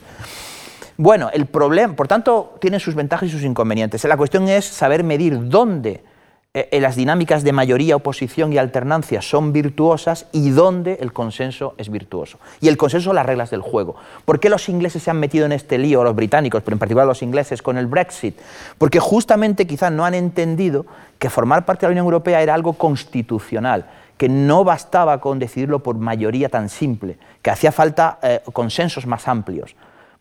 Bueno, el problema, por tanto, tiene sus ventajas y sus inconvenientes. La cuestión es saber medir dónde eh, las dinámicas de mayoría, oposición y alternancia son virtuosas y dónde el consenso es virtuoso. Y el consenso las reglas del juego. ¿Por qué los ingleses se han metido en este lío, los británicos, pero en particular los ingleses, con el Brexit? Porque justamente quizás no han entendido que formar parte de la Unión Europea era algo constitucional que no bastaba con decidirlo por mayoría tan simple, que hacía falta eh, consensos más amplios.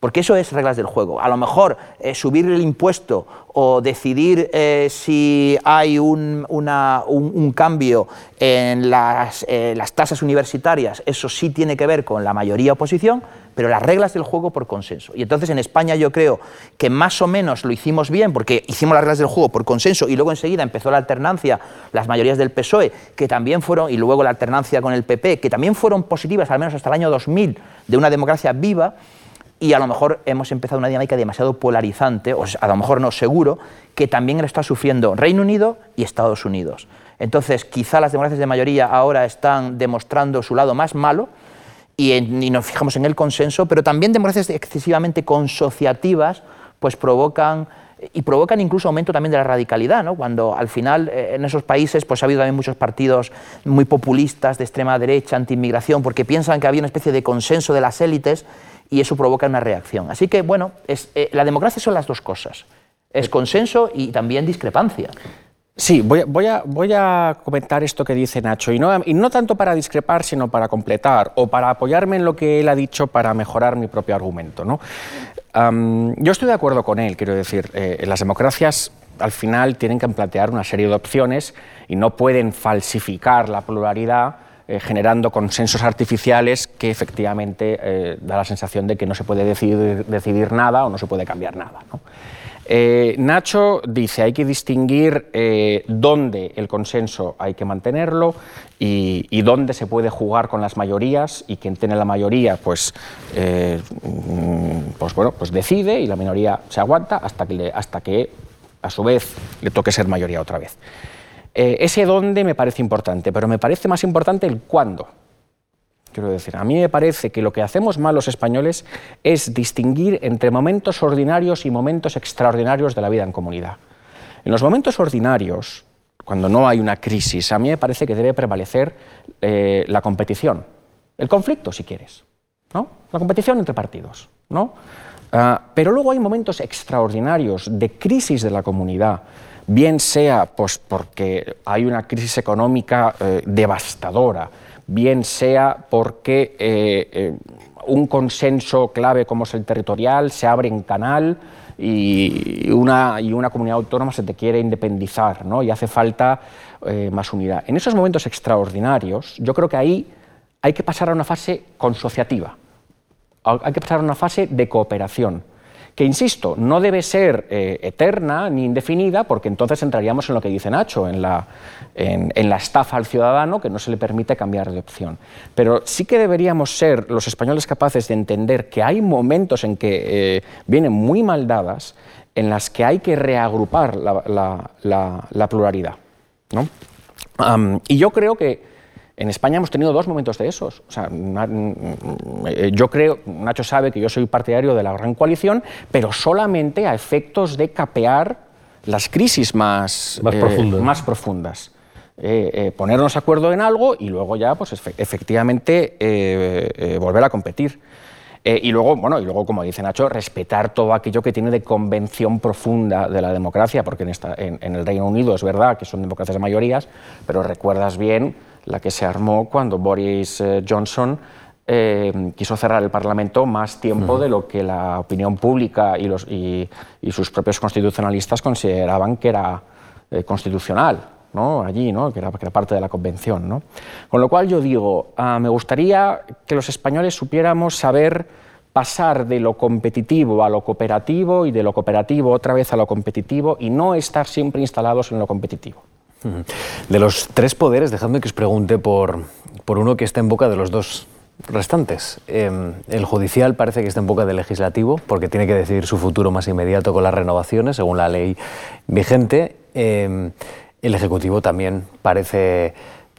Porque eso es reglas del juego. A lo mejor eh, subir el impuesto o decidir eh, si hay un, cambio en las, las tasas universitarias, eso sí tiene que ver con la mayoría oposición, pero las reglas del juego por consenso. Y entonces en España yo creo que más o menos lo hicimos bien, porque hicimos las reglas del juego por consenso y luego enseguida empezó la alternancia, las mayorías del PSOE, que también fueron, y luego la alternancia con el PP, que también fueron positivas, al menos hasta el año 2000, de una democracia viva. Y a lo mejor hemos empezado una dinámica demasiado polarizante, o a lo mejor no seguro, que también lo está sufriendo Reino Unido y Estados Unidos. Entonces, quizá las democracias de mayoría ahora están demostrando su lado más malo, y, nos fijamos en el consenso, pero también democracias excesivamente consociativas pues provocan y provocan incluso aumento también de la radicalidad, ¿no? cuando al final eh, en esos países pues, ha habido también muchos partidos muy populistas de extrema derecha, anti-inmigración, porque piensan que había una especie de consenso de las élites y eso provoca una reacción. Así que, bueno, eh, la democracia son las dos cosas, es consenso y también discrepancia. Sí, voy a, comentar esto que dice Nacho, y no, y no, tanto para discrepar, sino para completar, o para apoyarme en lo que él ha dicho para mejorar mi propio argumento. ¿no? yo estoy de acuerdo con él, quiero decir, eh, las democracias al final tienen que plantear una serie de opciones y no pueden falsificar la pluralidad eh, generando consensos artificiales que efectivamente eh, da la sensación de que no se puede decidir, nada o no se puede cambiar nada. Eh, Nacho dice hay que distinguir dónde el consenso hay que mantenerlo y, dónde se puede jugar con las mayorías y quien tiene la mayoría pues, pues, bueno, pues decide y la minoría se aguanta hasta que, hasta que a su vez le toque ser mayoría otra vez. Ese dónde me parece importante, pero me parece más importante el cuándo. Quiero decir, a mí me parece que lo que hacemos mal los españoles es distinguir entre momentos ordinarios y momentos extraordinarios de la vida en comunidad. En los momentos ordinarios, cuando no hay una crisis, a mí me parece que debe prevalecer eh, la competición, el conflicto, si quieres, ¿no? la competición entre partidos. ¿no? Ah, pero luego hay momentos extraordinarios de crisis de la comunidad, bien sea pues, porque hay una crisis económica eh, devastadora, bien sea porque eh, eh, un consenso clave como es el territorial se abre en canal y una, y una comunidad autónoma se te quiere independizar ¿no? y hace falta más unidad. En esos momentos extraordinarios, yo creo que ahí hay que pasar a una fase consociativa, hay que pasar a una fase de cooperación que, insisto, no debe ser eh, eterna ni indefinida, porque entonces entraríamos en lo que dice Nacho, en la, en, la estafa al ciudadano que no se le permite cambiar de opción. Pero sí que deberíamos ser los españoles capaces de entender que hay momentos en que eh, vienen muy mal dadas, en las que hay que reagrupar la, pluralidad. y yo creo que en España hemos tenido dos momentos de esos. O sea, eh, yo creo, Nacho sabe que yo soy partidario de la gran coalición, pero solamente a efectos de capear las crisis más, más eh, profundas. Eh, ponernos de acuerdo en algo y luego ya, pues efectivamente, volver a competir. y luego, bueno, y luego, como dice Nacho, respetar todo aquello que tiene de convención profunda de la democracia, porque en, esta, en el Reino Unido es verdad que son democracias de mayorías, pero recuerdas bien la que se armó cuando Boris eh, Johnson eh, quiso cerrar el Parlamento más tiempo de lo que la opinión pública y, los, y, sus propios constitucionalistas consideraban que era eh, constitucional. ¿no? allí, ¿no? Que, era, parte de la convención. ¿no? Con lo cual yo digo, ah, me gustaría que los españoles supiéramos saber pasar de lo competitivo a lo cooperativo y de lo cooperativo otra vez a lo competitivo y no estar siempre instalados en lo competitivo. De los tres poderes, dejadme que os pregunte por, por uno que está en boca de los dos restantes. Em, el judicial parece que está en boca del legislativo porque tiene que decidir su futuro más inmediato con las renovaciones, según la ley vigente. Em, el ejecutivo también parece,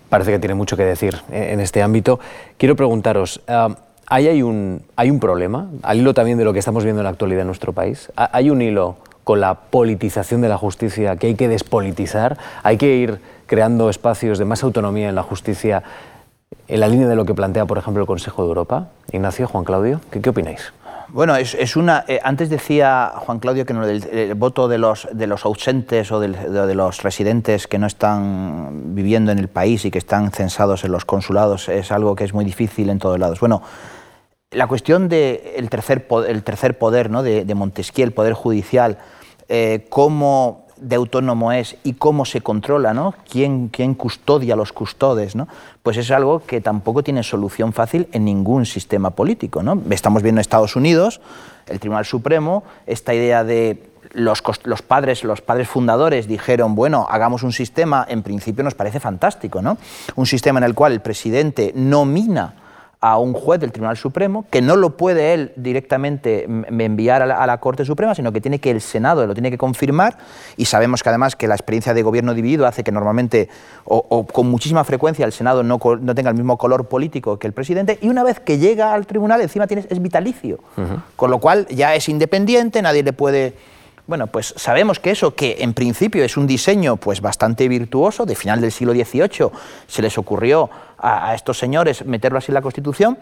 parece que tiene mucho que decir en este ámbito. Quiero preguntaros, ¿hay, hay, un, ¿hay un problema, al hilo también de lo que estamos viendo en la actualidad en nuestro país? ¿Hay un hilo con la politización de la justicia que hay que despolitizar, hay que ir creando espacios de más autonomía en la justicia en la línea de lo que plantea, por ejemplo, el Consejo de Europa. Ignacio, Juan Claudio, ¿qué, opináis? Bueno, es, una. Eh, antes decía Juan Claudio que el, voto de los, de los ausentes o de, los residentes que no están viviendo en el país y que están censados en los consulados es algo que es muy difícil en todos lados. Bueno, la cuestión del tercer, el tercer poder ¿no? de, Montesquieu, el poder judicial, eh, cómo de autónomo es y cómo se controla, ¿no? ¿Quién, quién custodia a los custodes, ¿no? Pues es algo que tampoco tiene solución fácil en ningún sistema político, ¿no? Estamos viendo en Estados Unidos, el Tribunal Supremo, esta idea de los, los, padres, los padres fundadores dijeron, bueno, hagamos un sistema, en principio nos parece fantástico, ¿no? Un sistema en el cual el presidente nomina a un juez del Tribunal Supremo, que no lo puede él directamente enviar a la, Corte Suprema, sino que tiene que el Senado lo tiene que confirmar, y sabemos que además que la experiencia de gobierno dividido hace que normalmente o, con muchísima frecuencia el Senado no, no, tenga el mismo color político que el presidente, y una vez que llega al tribunal encima tienes, es vitalicio, con lo cual ya es independiente, nadie le puede bueno, pues sabemos que eso, que en principio es un diseño pues bastante virtuoso, de final del siglo XVIII se les ocurrió a, estos señores meterlo así en la Constitución,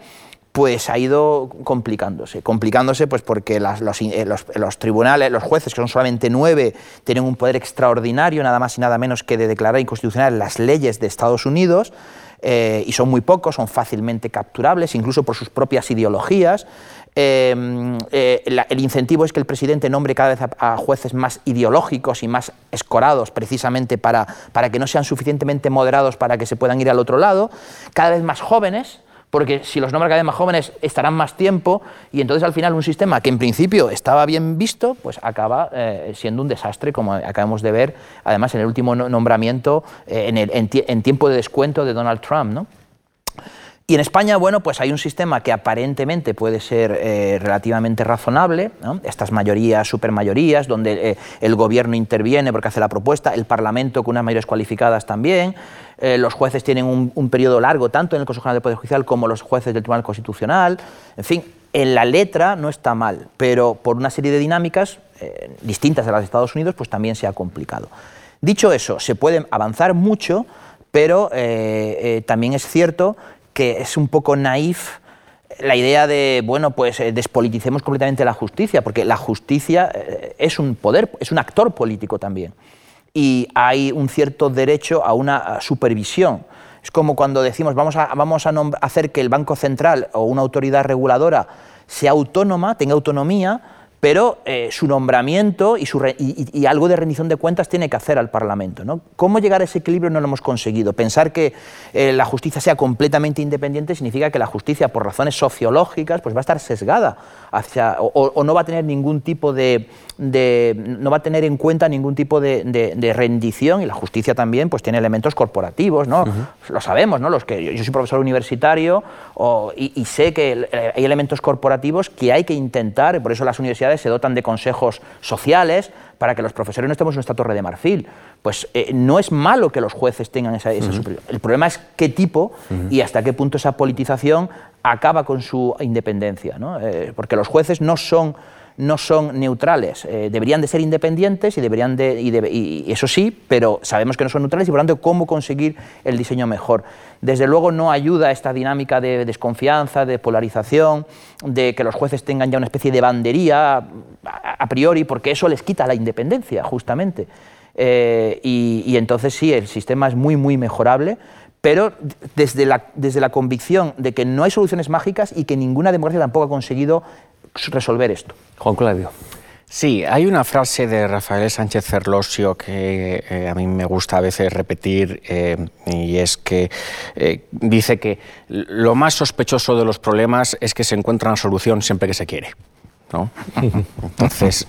pues ha ido complicándose. Complicándose pues porque eh, los, tribunales, los jueces, que son solamente nueve, tienen un poder extraordinario, nada más y nada menos que de declarar inconstitucionales las leyes de Estados Unidos, eh, y son muy pocos, son fácilmente capturables, incluso por sus propias ideologías. Em, eh, el incentivo es que el presidente nombre cada vez a, jueces más ideológicos y más escorados, precisamente para, para que no sean suficientemente moderados para que se puedan ir al otro lado, cada vez más jóvenes, porque si los nombra cada vez más jóvenes estarán más tiempo y entonces al final un sistema que en principio estaba bien visto, pues acaba eh, siendo un desastre, como acabamos de ver además en el último nombramiento eh, en, el, en, tiempo de descuento de Donald Trump. ¿no? Y en España, bueno, pues hay un sistema que aparentemente puede ser eh, relativamente razonable, estas mayorías, supermayorías, donde eh, el gobierno interviene porque hace la propuesta, el Parlamento con unas mayorías cualificadas también, eh, los jueces tienen un, periodo largo, tanto en el Consejo General del Poder Judicial como los jueces del Tribunal Constitucional, en fin, en la letra no está mal, pero por una serie de dinámicas distintas de las de Estados Unidos, pues también se ha complicado. Dicho eso, se puede avanzar mucho, pero también es cierto que es un poco naif la idea de, bueno, pues eh, despoliticemos completamente la justicia, porque la justicia eh, es un poder, es un actor político también. Y hay un cierto derecho a una supervisión. Es como cuando decimos, vamos a, vamos a hacer que el Banco Central o una autoridad reguladora sea autónoma, tenga autonomía, pero eh, su nombramiento y, su y, algo de rendición de cuentas tiene que hacer al Parlamento. ¿no? ¿Cómo llegar a ese equilibrio no lo hemos conseguido? Pensar que eh, la justicia sea completamente independiente significa que la justicia, por razones sociológicas, pues va a estar sesgada hacia, o, no va a tener ningún tipo de, no va a tener en cuenta ningún tipo de, rendición y la justicia también pues tiene elementos corporativos, ¿no? Lo sabemos, ¿no? Los que yo, soy profesor universitario y, y sé que hay elementos corporativos que hay que intentar, y por eso las universidades se dotan de consejos sociales para que los profesores no estemos en esta torre de marfil. Pues eh, no es malo que los jueces tengan esa, esa El problema es qué tipo y hasta qué punto esa politización acaba con su independencia. ¿no? Eh, porque los jueces no son no son neutrales. Eh, deberían de ser independientes y deberían de, y, eso sí, pero sabemos que no son neutrales y por lo tanto cómo conseguir el diseño mejor. Desde luego no ayuda esta dinámica de desconfianza, de polarización, de que los jueces tengan ya una especie de bandería a, priori, porque eso les quita la independencia, justamente. Eh, y, entonces sí, el sistema es muy, muy mejorable, pero desde la, desde la convicción de que no hay soluciones mágicas y que ninguna democracia tampoco ha conseguido resolver esto. Juan Claudio. Sí, hay una frase de Rafael Sánchez Ferlosio que eh, a mí me gusta a veces repetir eh, y es que eh, dice que lo más sospechoso de los problemas es que se encuentra una solución siempre que se quiere. ¿no? Entonces,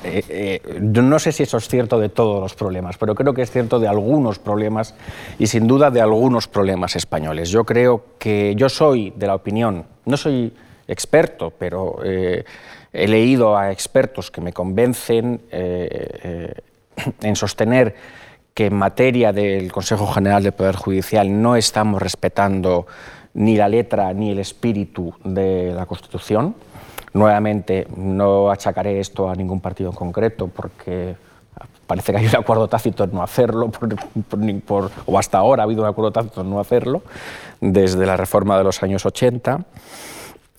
no sé si eso es cierto de todos los problemas, pero creo que es cierto de algunos problemas y sin duda de algunos problemas españoles. Yo creo que yo soy de la opinión, no soy experto, pero he leído a expertos que me convencen eh, eh, en sostener que en materia del Consejo General del Poder Judicial no estamos respetando ni la letra ni el espíritu de la Constitución. Nuevamente, no achacaré esto a ningún partido en concreto porque parece que hay un acuerdo tácito en no hacerlo, o hasta ahora ha habido un acuerdo tácito en no hacerlo, desde la reforma de los años 80.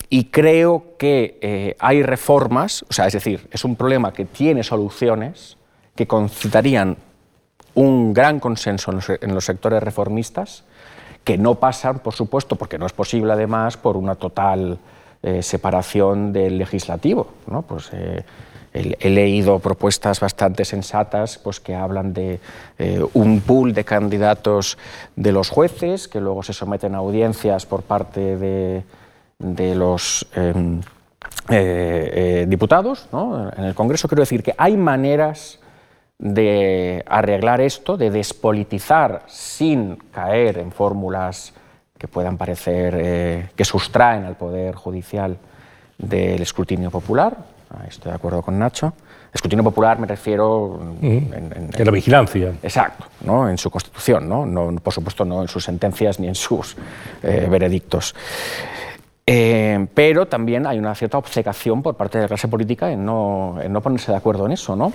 Y creo que eh, hay reformas, o sea, es decir, es un problema que tiene soluciones que concitarían un gran consenso en los, sectores reformistas, que no pasan, por supuesto, porque no es posible además, por una total eh, separación del legislativo. ¿no? Pues, eh, he, leído propuestas bastante sensatas pues, que hablan de un pool de candidatos de los jueces que luego se someten a audiencias por parte de, de los em, diputados ¿no? en el Congreso. Quiero decir que hay maneras de arreglar esto, de despolitizar sin caer en fórmulas que puedan parecer eh, que sustraen al Poder Judicial del escrutinio popular. estoy de acuerdo con Nacho. Escrutinio popular me refiero... En, la vigilancia. Exacto, ¿no? en su constitución, ¿no? No, por supuesto no en sus sentencias ni en sus eh, veredictos. Eh, pero también hay una cierta obcecación por parte de la clase política en no, en no ponerse de acuerdo en eso. ¿no?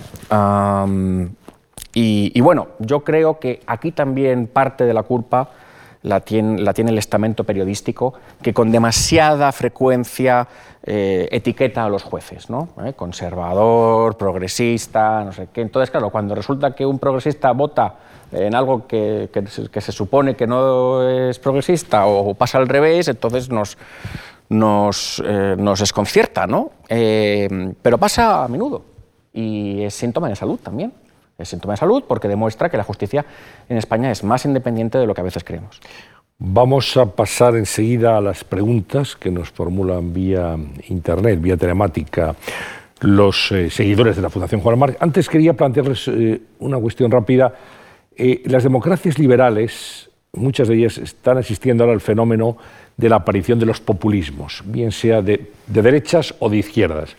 y, y, bueno, yo creo que aquí también parte de la culpa la tiene, el estamento periodístico, que con demasiada frecuencia eh, etiqueta a los jueces, ¿no? Eh, conservador, progresista, no sé qué. Entonces, claro, cuando resulta que un progresista vota en algo que, se supone que no es progresista o pasa al revés, entonces nos, nos, eh, nos desconcierta, ¿no? pero pasa a menudo y es síntoma de salud también. Es síntoma de salud porque demuestra que la justicia en España es más independiente de lo que a veces creemos. Vamos a pasar enseguida a las preguntas que nos formulan vía internet, vía telemática, los eh, seguidores de la Fundación Juan Marc. Antes quería plantearles eh, una cuestión rápida. Eh, las democracias liberales, muchas de ellas están asistiendo ahora al fenómeno de la aparición de los populismos, bien sea de derechas o de izquierdas.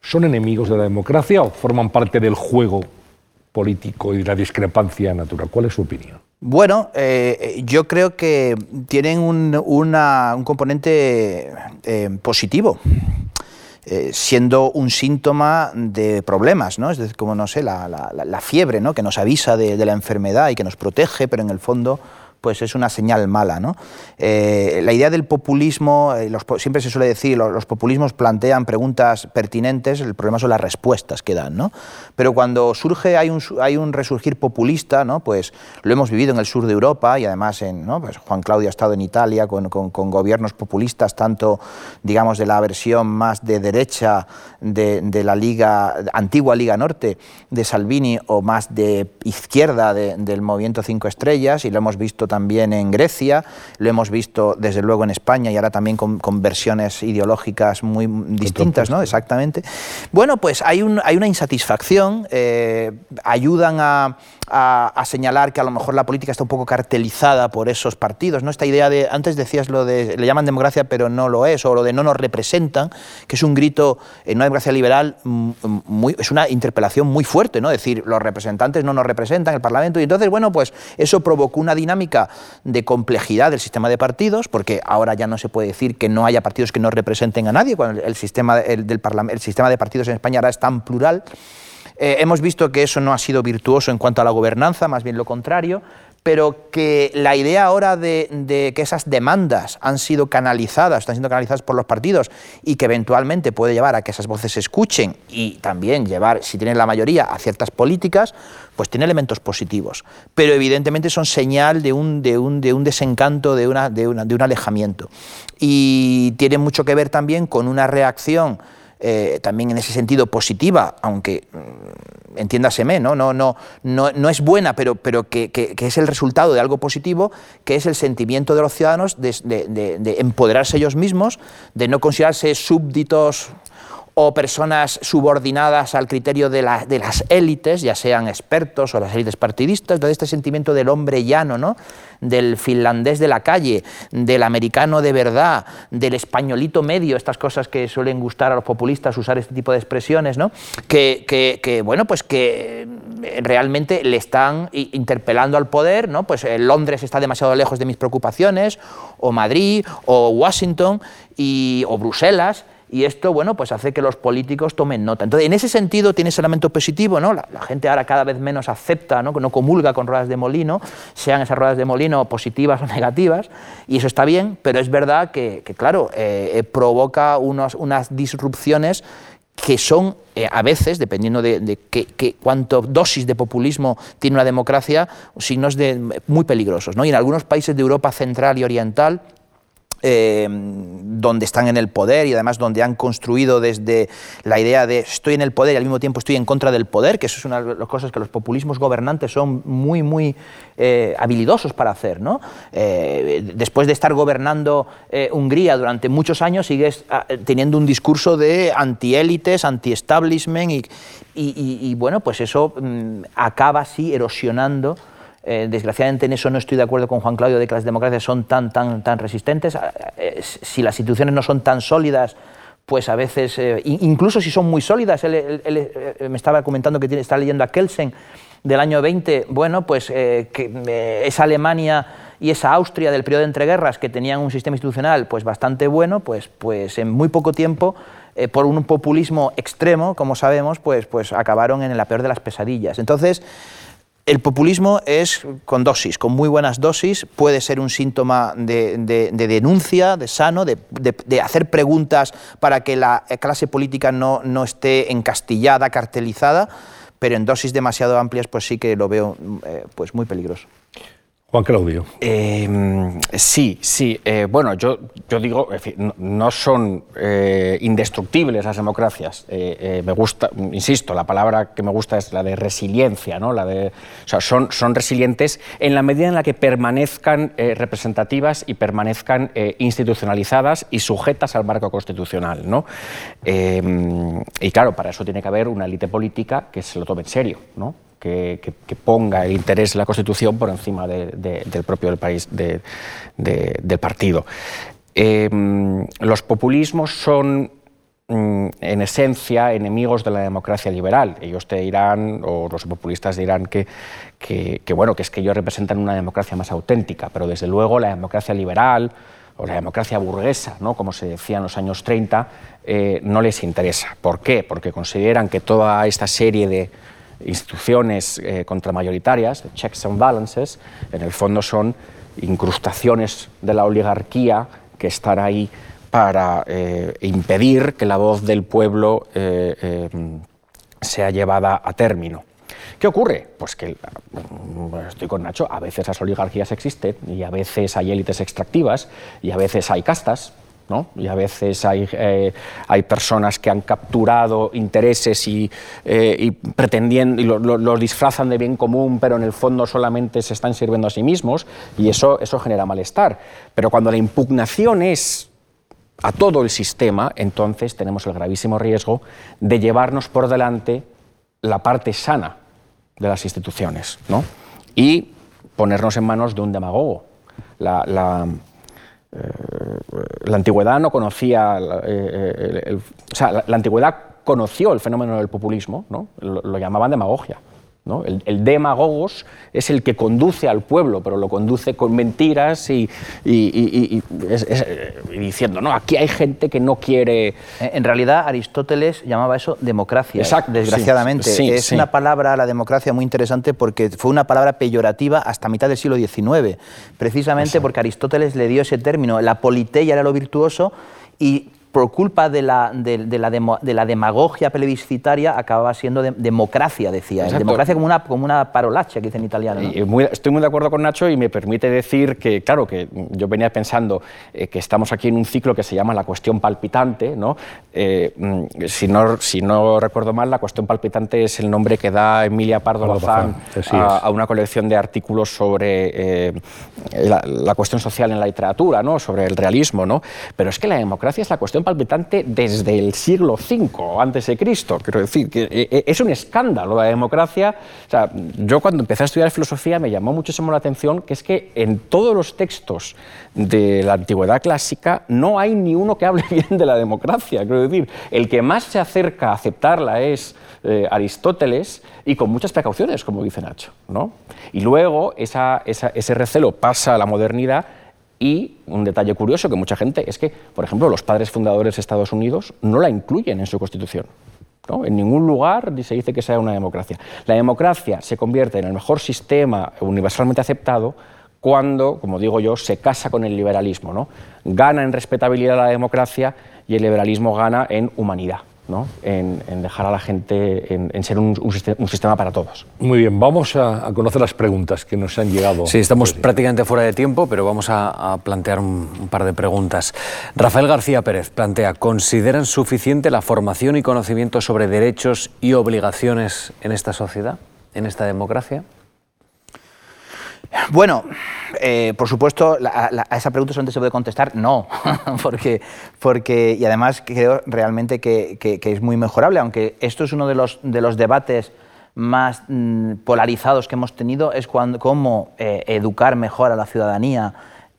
¿Son enemigos de la democracia o forman parte del juego político y la discrepancia natural. ¿Cuál es su opinión? Bueno, eh, yo creo que tienen un, componente eh, positivo. Eh, siendo un síntoma de problemas, ¿no? Es decir, como no sé, la, fiebre, ¿no? Que nos avisa de la enfermedad y que nos protege, pero en el fondo pues es una señal mala. Eh, la idea del populismo, eh, siempre se suele decir, los, populismos plantean preguntas pertinentes, el problema son las respuestas que dan. Pero cuando surge, hay un, resurgir populista, ¿no? pues lo hemos vivido en el sur de Europa y además en, ¿no? pues Juan Claudio ha estado en Italia con, gobiernos populistas, tanto digamos de la versión más de derecha de, de, la Liga, antigua Liga Norte de Salvini o más de izquierda del movimiento Cinco Estrellas y lo hemos visto también en Grecia, lo hemos visto desde luego en España y ahora también con, versiones ideológicas muy distintas, ¿no? Exactamente. Bueno, pues hay, un, hay una insatisfacción, eh, ayudan a, a, señalar que a lo mejor la política está un poco cartelizada por esos partidos, ¿no? Esta idea de, antes decías lo de, le llaman democracia pero no lo es, o lo de no nos representan, que es un grito en una democracia liberal, mm, muy, es una interpelación muy fuerte, ¿no? decir, los representantes no nos representan, el Parlamento, y entonces, bueno, pues eso provocó una dinámica de complejidad del sistema de partidos, porque ahora ya no se puede decir que no haya partidos que no representen a nadie, cuando el sistema, del el sistema de partidos en España ahora es tan plural. Eh, hemos visto que eso no ha sido virtuoso en cuanto a la gobernanza, más bien lo contrario, pero que la idea ahora de, que esas demandas han sido canalizadas, están siendo canalizadas por los partidos y que eventualmente puede llevar a que esas voces se escuchen y también llevar, si tienen la mayoría, a ciertas políticas, pues tiene elementos positivos. Pero evidentemente son señal de un, de un, de un desencanto, de un alejamiento. Y tiene mucho que ver también con una reacción eh, también en ese sentido positiva, aunque mm, entiéndaseme, ¿no? No, no, no, no es buena, pero, pero que, es el resultado de algo positivo, que es el sentimiento de los ciudadanos de empoderarse ellos mismos, de no considerarse súbditos o personas subordinadas al criterio de, de, las élites, ya sean expertos o las élites partidistas, de este sentimiento del hombre llano, ¿no? del finlandés de la calle, del americano de verdad, del españolito medio, estas cosas que suelen gustar a los populistas usar este tipo de expresiones, ¿no? que, que, bueno, pues que realmente le están interpelando al poder, ¿no? pues eh, Londres está demasiado lejos de mis preocupaciones, o Madrid, o Washington, y, o Bruselas, y esto, bueno, pues hace que los políticos tomen nota. Entonces, en ese sentido tiene ese elemento positivo, ¿no? La, gente ahora cada vez menos acepta, ¿no? No comulga con ruedas de molino, sean esas ruedas de molino positivas o negativas, y eso está bien, pero es verdad que, claro, eh, eh, provoca unos, unas disrupciones que son eh, a veces, dependiendo de, cuánto dosis de populismo tiene una democracia, signos de, muy peligrosos. ¿no? Y en algunos países de Europa central y oriental, eh, donde están en el poder y además donde han construido desde la idea de estoy en el poder y al mismo tiempo estoy en contra del poder, que eso es una de las cosas que los populismos gobernantes son muy, muy eh, habilidosos para hacer. ¿no? Eh, después de estar gobernando Hungría durante muchos años, sigues ah, teniendo un discurso de anti-élites, anti-establishment y, y, bueno, pues eso mm, acaba así erosionando eh, desgraciadamente en eso no estoy de acuerdo con Juan Claudio de que las democracias son tan, tan, tan resistentes. Ah, eh, si las instituciones no son tan sólidas, pues a veces, eh, incluso si son muy sólidas, él, me estaba comentando que tiene, está leyendo a Kelsen del año 20, bueno, pues que esa Alemania y esa Austria del periodo de entreguerras que tenían un sistema institucional pues bastante bueno, pues, pues en muy poco tiempo por un populismo extremo, como sabemos, pues, pues acabaron en la peor de las pesadillas. Entonces, el populismo es con dosis, con muy buenas dosis, puede ser un síntoma de, denuncia, de sano, de, hacer preguntas para que la clase política no, no, esté encastillada, cartelizada, pero en dosis demasiado amplias pues sí que lo veo eh, pues muy peligroso. Juan Claudio. Em, sí, sí. Eh, bueno, yo, yo digo, no, son eh, indestructibles las democracias. Eh, me gusta, insisto, la palabra que me gusta es la de resiliencia, ¿no? La de, o sea, son, son resilientes en la medida en la que permanezcan representativas y permanezcan institucionalizadas y sujetas al marco constitucional, ¿no? Em, y claro, para eso tiene que haber una élite política que se lo tome en serio, ¿no? Que, ponga el interés de la Constitución por encima del propio país, del partido. Em, los populismos son mm, en esencia enemigos de la democracia liberal. Ellos te dirán, o los populistas dirán que, bueno, que es que ellos representan una democracia más auténtica, pero desde luego la democracia liberal o la democracia burguesa, ¿no? como se decía en los años 30, eh, no les interesa. ¿Por qué? Porque consideran que toda esta serie de instituciones eh, contramayoritarias, checks and balances, en el fondo son incrustaciones de la oligarquía que están ahí para eh, impedir que la voz del pueblo eh, sea llevada a término. ¿Qué ocurre? Pues que, estoy con Nacho, a veces las oligarquías existen y a veces hay élites extractivas y a veces hay castas, y a veces hay, eh, hay, personas que han capturado intereses y, eh, pretendiendo, y lo, disfrazan de bien común, pero en el fondo solamente se están sirviendo a sí mismos, y eso, eso genera malestar. Pero cuando la impugnación es a todo el sistema, entonces tenemos el gravísimo riesgo de llevarnos por delante la parte sana de las instituciones y ponernos en manos de un demagogo. la la antigüedad no conocía, eh, o sea, la, antigüedad conoció el fenómeno del populismo, ¿no? lo llamaban demagogia. El, demagogos es el que conduce al pueblo, pero lo conduce con mentiras y, diciendo, no, aquí hay gente que no quiere... En realidad Aristóteles llamaba eso democracia, desgraciadamente. es una palabra, la democracia, muy interesante porque fue una palabra peyorativa hasta mitad del siglo XIX, precisamente porque Aristóteles le dio ese término, la politeia era lo virtuoso y por culpa de la, de, la, de la, demagogia plebiscitaria, acababa siendo democracia, decía. Democracia como una, como una parolacha, que dice en italiano. estoy muy de acuerdo con Nacho y me permite decir que, claro, que yo venía pensando eh, que estamos aquí en un ciclo que se llama la cuestión palpitante. ¿no? Eh, mm, si, no, si no recuerdo mal, la cuestión palpitante es el nombre que da Emilia Pardo Bazán a, una colección de artículos sobre eh, la, la, cuestión social en la literatura, ¿no? sobre el realismo. ¿no? Pero es que la democracia es la cuestión palpitante desde el siglo V antes de Cristo. Quiero decir que eh, eh, es un escándalo la democracia. O sea, yo cuando empecé a estudiar filosofía me llamó muchísimo la atención que es que en todos los textos de la antigüedad clásica no hay ni uno que hable bien de la democracia. Quiero decir, el que más se acerca a aceptarla es eh, Aristóteles y con muchas precauciones, como dice Nacho. ¿no? Y luego ese recelo pasa a la modernidad y un detalle curioso que mucha gente es que, por ejemplo, los padres fundadores de Estados Unidos no la incluyen en su constitución. En ningún lugar se dice que sea una democracia. La democracia se convierte en el mejor sistema universalmente aceptado cuando, como digo yo, se casa con el liberalismo. ¿no? Gana en respetabilidad la democracia y el liberalismo gana en humanidad. ¿No? en, dejar a la gente, en, ser un, sistema, para todos. Muy bien, vamos a, conocer las preguntas que nos han llegado. Sí, estamos prácticamente fuera de tiempo, pero vamos a, plantear un, un, par de preguntas. Rafael García Pérez plantea, ¿consideran suficiente la formación y conocimiento sobre derechos y obligaciones en esta sociedad, en esta democracia? Bueno, eh, por supuesto, a esa pregunta solamente se puede contestar no, porque, porque, y además creo realmente que, es muy mejorable, aunque esto es uno de los, de los debates más mm, polarizados que hemos tenido, es cuando, cómo eh, educar mejor a la ciudadanía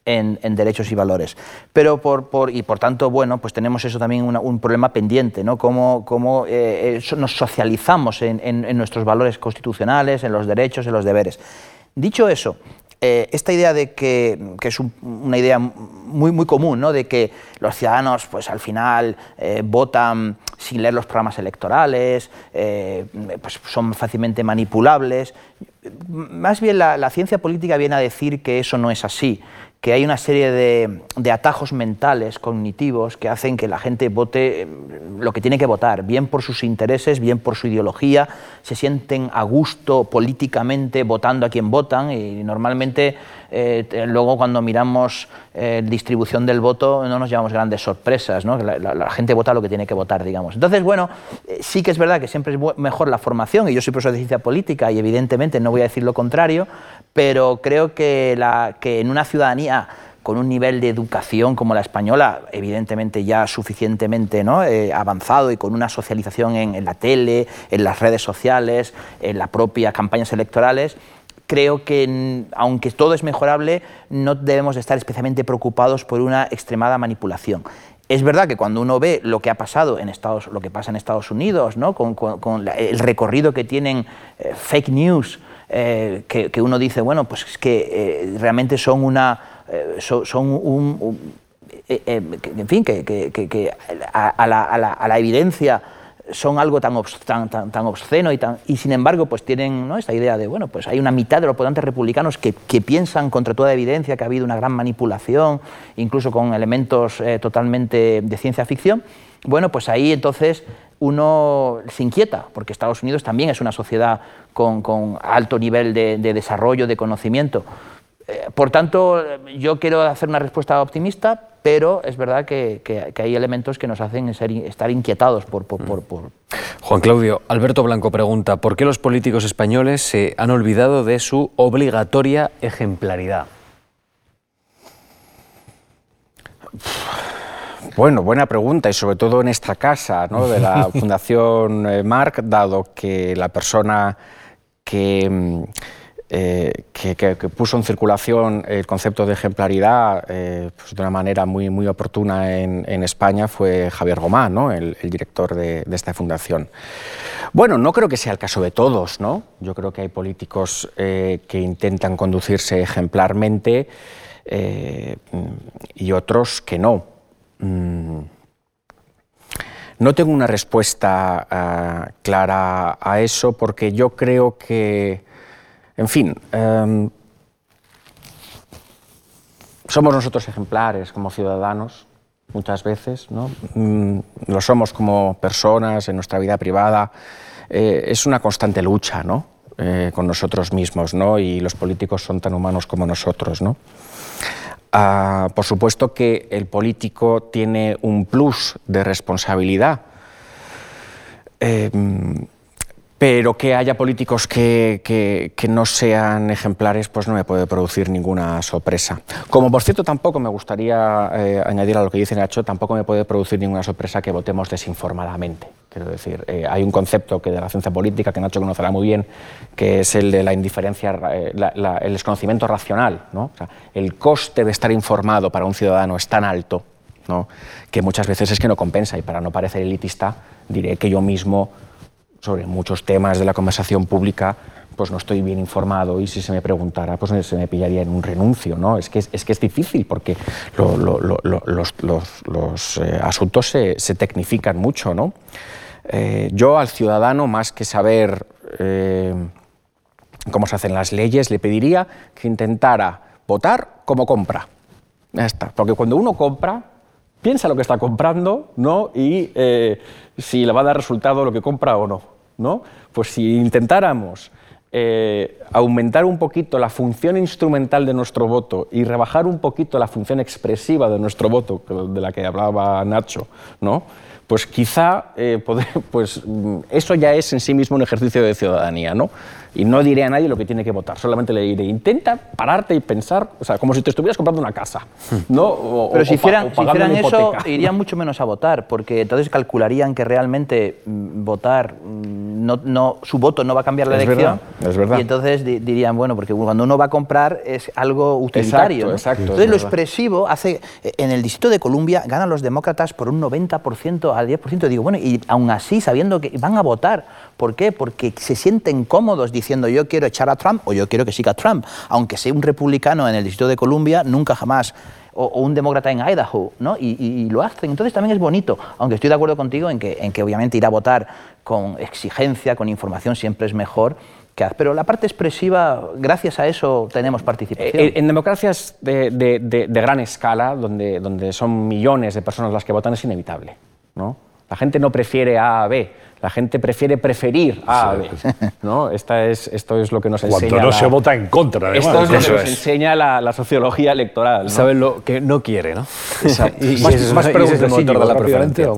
en, derechos y valores. Pero por, por, y por tanto, bueno, pues tenemos eso también un problema pendiente, ¿no? Cómo, cómo eh, nos socializamos en, en nuestros valores constitucionales, en los derechos, en los deberes. Dicho eso, eh, esta idea de que, es una idea muy, muy común, ¿no? de que los ciudadanos pues, al final eh, votan sin leer los programas electorales, eh, pues, son fácilmente manipulables. Más bien la, ciencia política viene a decir que eso no es así, que hay una serie de, atajos mentales, cognitivos, que hacen que la gente vote eh, lo que tiene que votar, bien por sus intereses, bien por su ideología, se sienten a gusto políticamente votando a quien votan y normalmente eh, luego cuando miramos eh, distribución del voto no nos llevamos grandes sorpresas, la, gente vota lo que tiene que votar, digamos. Entonces, bueno, sí que es verdad que siempre es mejor la formación, y yo soy profesor de ciencia política y evidentemente no voy a decir lo contrario, pero creo que, la, que en una ciudadanía con un nivel de educación como la española, evidentemente ya suficientemente ¿no? Eh, avanzado y con una socialización en, la tele, en las redes sociales, en las propias campañas electorales, creo que aunque todo es mejorable, no debemos estar especialmente preocupados por una extremada manipulación. Es verdad que cuando uno ve lo que ha pasado en Estados, lo que pasa en Estados Unidos, ¿no? con, el recorrido que tienen eh, fake news, eh, que, uno dice, bueno, pues es que realmente son una. Eh, son, un. en fin, que, a, la, evidencia son algo tan, tan, obsceno y, tan, y sin embargo pues tienen ¿no? esta idea de, bueno, pues hay una mitad de los votantes republicanos que, piensan contra toda evidencia que ha habido una gran manipulación, incluso con elementos totalmente de ciencia ficción, bueno, pues ahí entonces uno se inquieta, porque Estados Unidos también es una sociedad con, alto nivel de, desarrollo, de conocimiento. Eh, por tanto, yo quiero hacer una respuesta optimista, pero es verdad que, hay elementos que nos hacen estar inquietados por, por, Juan Claudio, Alberto Blanco pregunta, ¿por qué los políticos españoles se han olvidado de su obligatoria ejemplaridad? Bueno, buena pregunta y sobre todo en esta casa ¿no? de la Fundación eh, Marc, dado que la persona mm, eh, que, puso en circulación el concepto de ejemplaridad eh, pues de una manera muy, muy oportuna en, España fue Javier Gomá, ¿no? el, director de, esta fundación. Bueno, no creo que sea el caso de todos, ¿no? yo creo que hay políticos que intentan conducirse ejemplarmente y otros que no. Mm. No tengo una respuesta ah, clara a eso porque yo creo que, en fin, em, somos nosotros ejemplares como ciudadanos muchas veces, ¿no? Mm, lo somos como personas en nuestra vida privada. Eh, es una constante lucha ¿no? Eh, con nosotros mismos ¿no? y los políticos son tan humanos como nosotros. ¿no? Ah, por supuesto que el político tiene un plus de responsabilidad. Em, pero que haya políticos que, no sean ejemplares, pues no me puede producir ninguna sorpresa. Como por cierto tampoco me gustaría eh, añadir a lo que dice Nacho, tampoco me puede producir ninguna sorpresa que votemos desinformadamente. Quiero decir, eh, hay un concepto que de la ciencia política que Nacho conocerá muy bien, que es el de la indiferencia, eh, el desconocimiento racional. ¿no? el coste de estar informado para un ciudadano es tan alto ¿no? que muchas veces es que no compensa y para no parecer elitista diré que yo mismo sobre muchos temas de la conversación pública, pues no estoy bien informado y si se me preguntara, pues se me pillaría en un renuncio. ¿no? Es, que es, que es difícil porque los, eh, asuntos se, tecnifican mucho. ¿no? Eh, yo al ciudadano, más que saber eh, cómo se hacen las leyes, le pediría que intentara votar como compra. Ya está. Porque cuando uno compra, piensa lo que está comprando ¿no? y si le va a dar resultado lo que compra o no. ¿No? Pues si intentáramos eh, aumentar un poquito la función instrumental de nuestro voto y rebajar un poquito la función expresiva de nuestro voto, de la que hablaba Nacho, ¿no? pues quizá eh, pues, mm, eso ya es en sí mismo un ejercicio de ciudadanía. ¿no? y no diré a nadie lo que tiene que votar, solamente le diré, intenta pararte y pensar, o sea, como si te estuvieras comprando una casa. ¿no? Pero si hicieran, eso, irían mucho menos a votar, porque entonces calcularían que realmente mm, votar, mm, no, no, su voto no va a cambiar la elección. es verdad. Y entonces dirían, bueno, porque cuando uno va a comprar es algo utilitario. Exacto, Entonces lo expresivo hace, en el Distrito de Columbia ganan los demócratas por un 90% al 10%. Digo, bueno, y aún así, sabiendo que van a votar, ¿por qué? Porque se sienten cómodos diciendo diciendo yo quiero echar a Trump o yo quiero que siga Trump, aunque sea un republicano en el Distrito de Columbia, nunca jamás o, un demócrata en Idaho, ¿no? Y, lo hacen. Entonces también es bonito, aunque estoy de acuerdo contigo en que, en que obviamente ir a votar con exigencia, con información siempre es mejor. Que, pero la parte expresiva, gracias a eso tenemos participación. Eh, en, democracias de, de, de, gran escala, donde, donde son millones de personas las que votan, es inevitable. ¿no? La gente no prefiere A a B la gente prefiere preferir A a B. ¿no? Esta es, esto es lo que nos enseña. Cuando no se vota en contra, además. Esto es lo que nos enseña la, sociología electoral. ¿no? Saben lo que no quiere, ¿no? Exacto. y, más, más preguntas, el motor de la preferencia.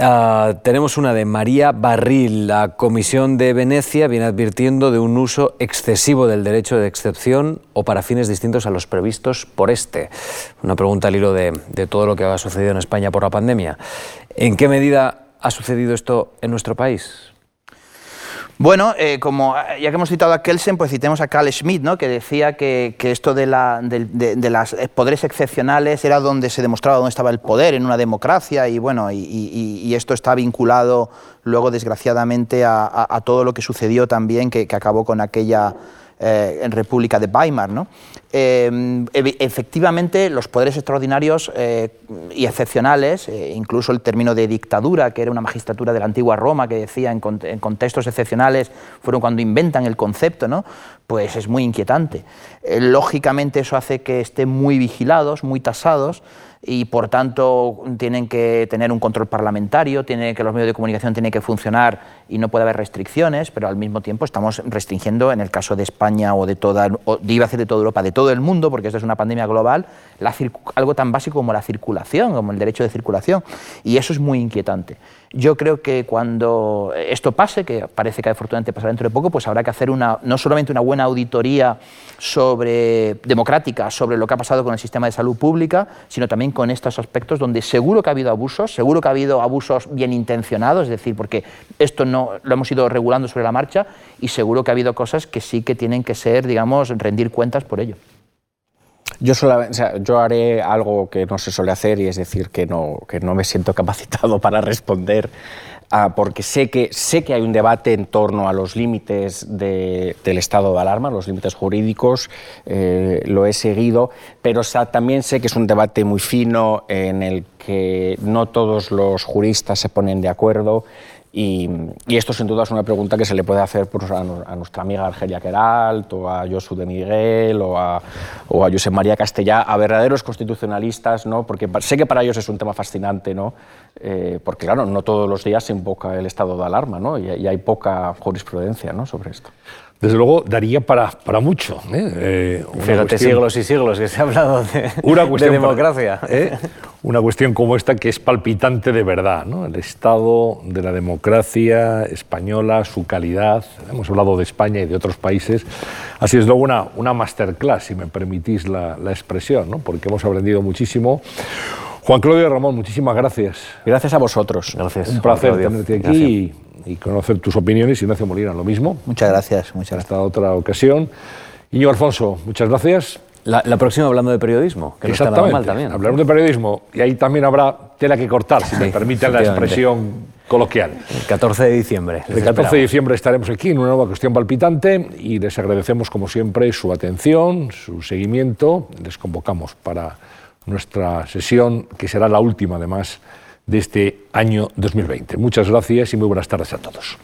Uh, tenemos una de María Barril. La Comisión de Venecia viene advirtiendo de un uso excesivo del derecho de excepción o para fines distintos a los previstos por este. Una pregunta al hilo de todo lo que ha sucedido en España por la pandemia. ¿En qué medida ha sucedido esto en nuestro país? Bueno, eh, como ya que hemos citado a Kelsen, pues citemos a Carl Schmitt, ¿no? que decía que, esto de, la, de, los poderes excepcionales era donde se demostraba dónde estaba el poder en una democracia y bueno, y, esto está vinculado luego desgraciadamente a, todo lo que sucedió también, que acabó con aquella eh, en República de Weimar. ¿no? Eh, efectivamente, los poderes extraordinarios eh, y excepcionales, incluso el término de dictadura, que era una magistratura de la antigua Roma que decía en, en contextos excepcionales, fueron cuando inventan el concepto, ¿no? Pues es muy inquietante. lógicamente eso hace que estén muy vigilados, muy tasados, y por tanto tienen que tener un control parlamentario, tiene que los medios de comunicación tienen que funcionar y no puede haber restricciones, pero al mismo tiempo estamos restringiendo en el caso de España o de toda, iba a de toda Europa, de todo el mundo, porque esto es una pandemia global, algo tan básico como la circulación, como el derecho de circulación, y eso es muy inquietante. Yo creo que cuando esto pase, que parece que afortunadamente pasará dentro de poco, pues habrá que hacer una, no solamente una buena auditoría sobre, democrática sobre lo que ha pasado con el sistema de salud pública, sino también con estos aspectos donde seguro que ha habido abusos, seguro que ha habido abusos bien intencionados, es decir, porque esto no lo hemos ido regulando sobre la marcha y seguro que ha habido cosas que sí que tienen que ser, digamos, rendir cuentas por ello. Yo, haré algo que no se suele hacer y es decir que no, que no me siento capacitado para responder ah, porque sé que, sé que hay un debate en torno a los límites del estado de alarma, los límites jurídicos, eh, lo he seguido, pero también sé que es un debate muy fino en el que no todos los juristas se ponen de acuerdo y, esto sin duda es una pregunta que se le puede hacer a, nuestra amiga Argelia Queralt, o a Josu de Miguel, o a, o a José María Castellá, a verdaderos constitucionalistas, ¿no? porque sé que para ellos es un tema fascinante, ¿no? Eh, porque claro, no todos los días se invoca el estado de alarma ¿no? y, y hay poca jurisprudencia ¿no? sobre esto desde luego daría para, para mucho. ¿eh? eh siglos y siglos que se ha hablado de, una cuestión democracia. ¿eh? Una cuestión como esta que es palpitante de verdad, ¿no? el estado de la democracia española, su calidad. Hemos hablado de España y de otros países. Así es luego una, una masterclass, si me permitís la, la expresión, ¿no? porque hemos aprendido muchísimo. Juan Claudio Ramón, muchísimas gracias. Gracias a vosotros. Gracias. Un placer tenerte aquí y, conocer tus opiniones. Ignacio Molina, lo mismo. Muchas gracias. Muchas gracias. Hasta otra ocasión. Iñigo Alfonso, muchas gracias. La, próxima hablando de periodismo, que no está nada mal también. Hablaremos de periodismo y ahí también habrá tela que cortar, si me permiten la expresión coloquial. El 14 de diciembre. El 14 de diciembre estaremos aquí en una nueva cuestión palpitante y les agradecemos como siempre su atención, su seguimiento. Les convocamos para nuestra sesión, que será la última además de este año 2020. Muchas gracias y muy buenas tardes a todos.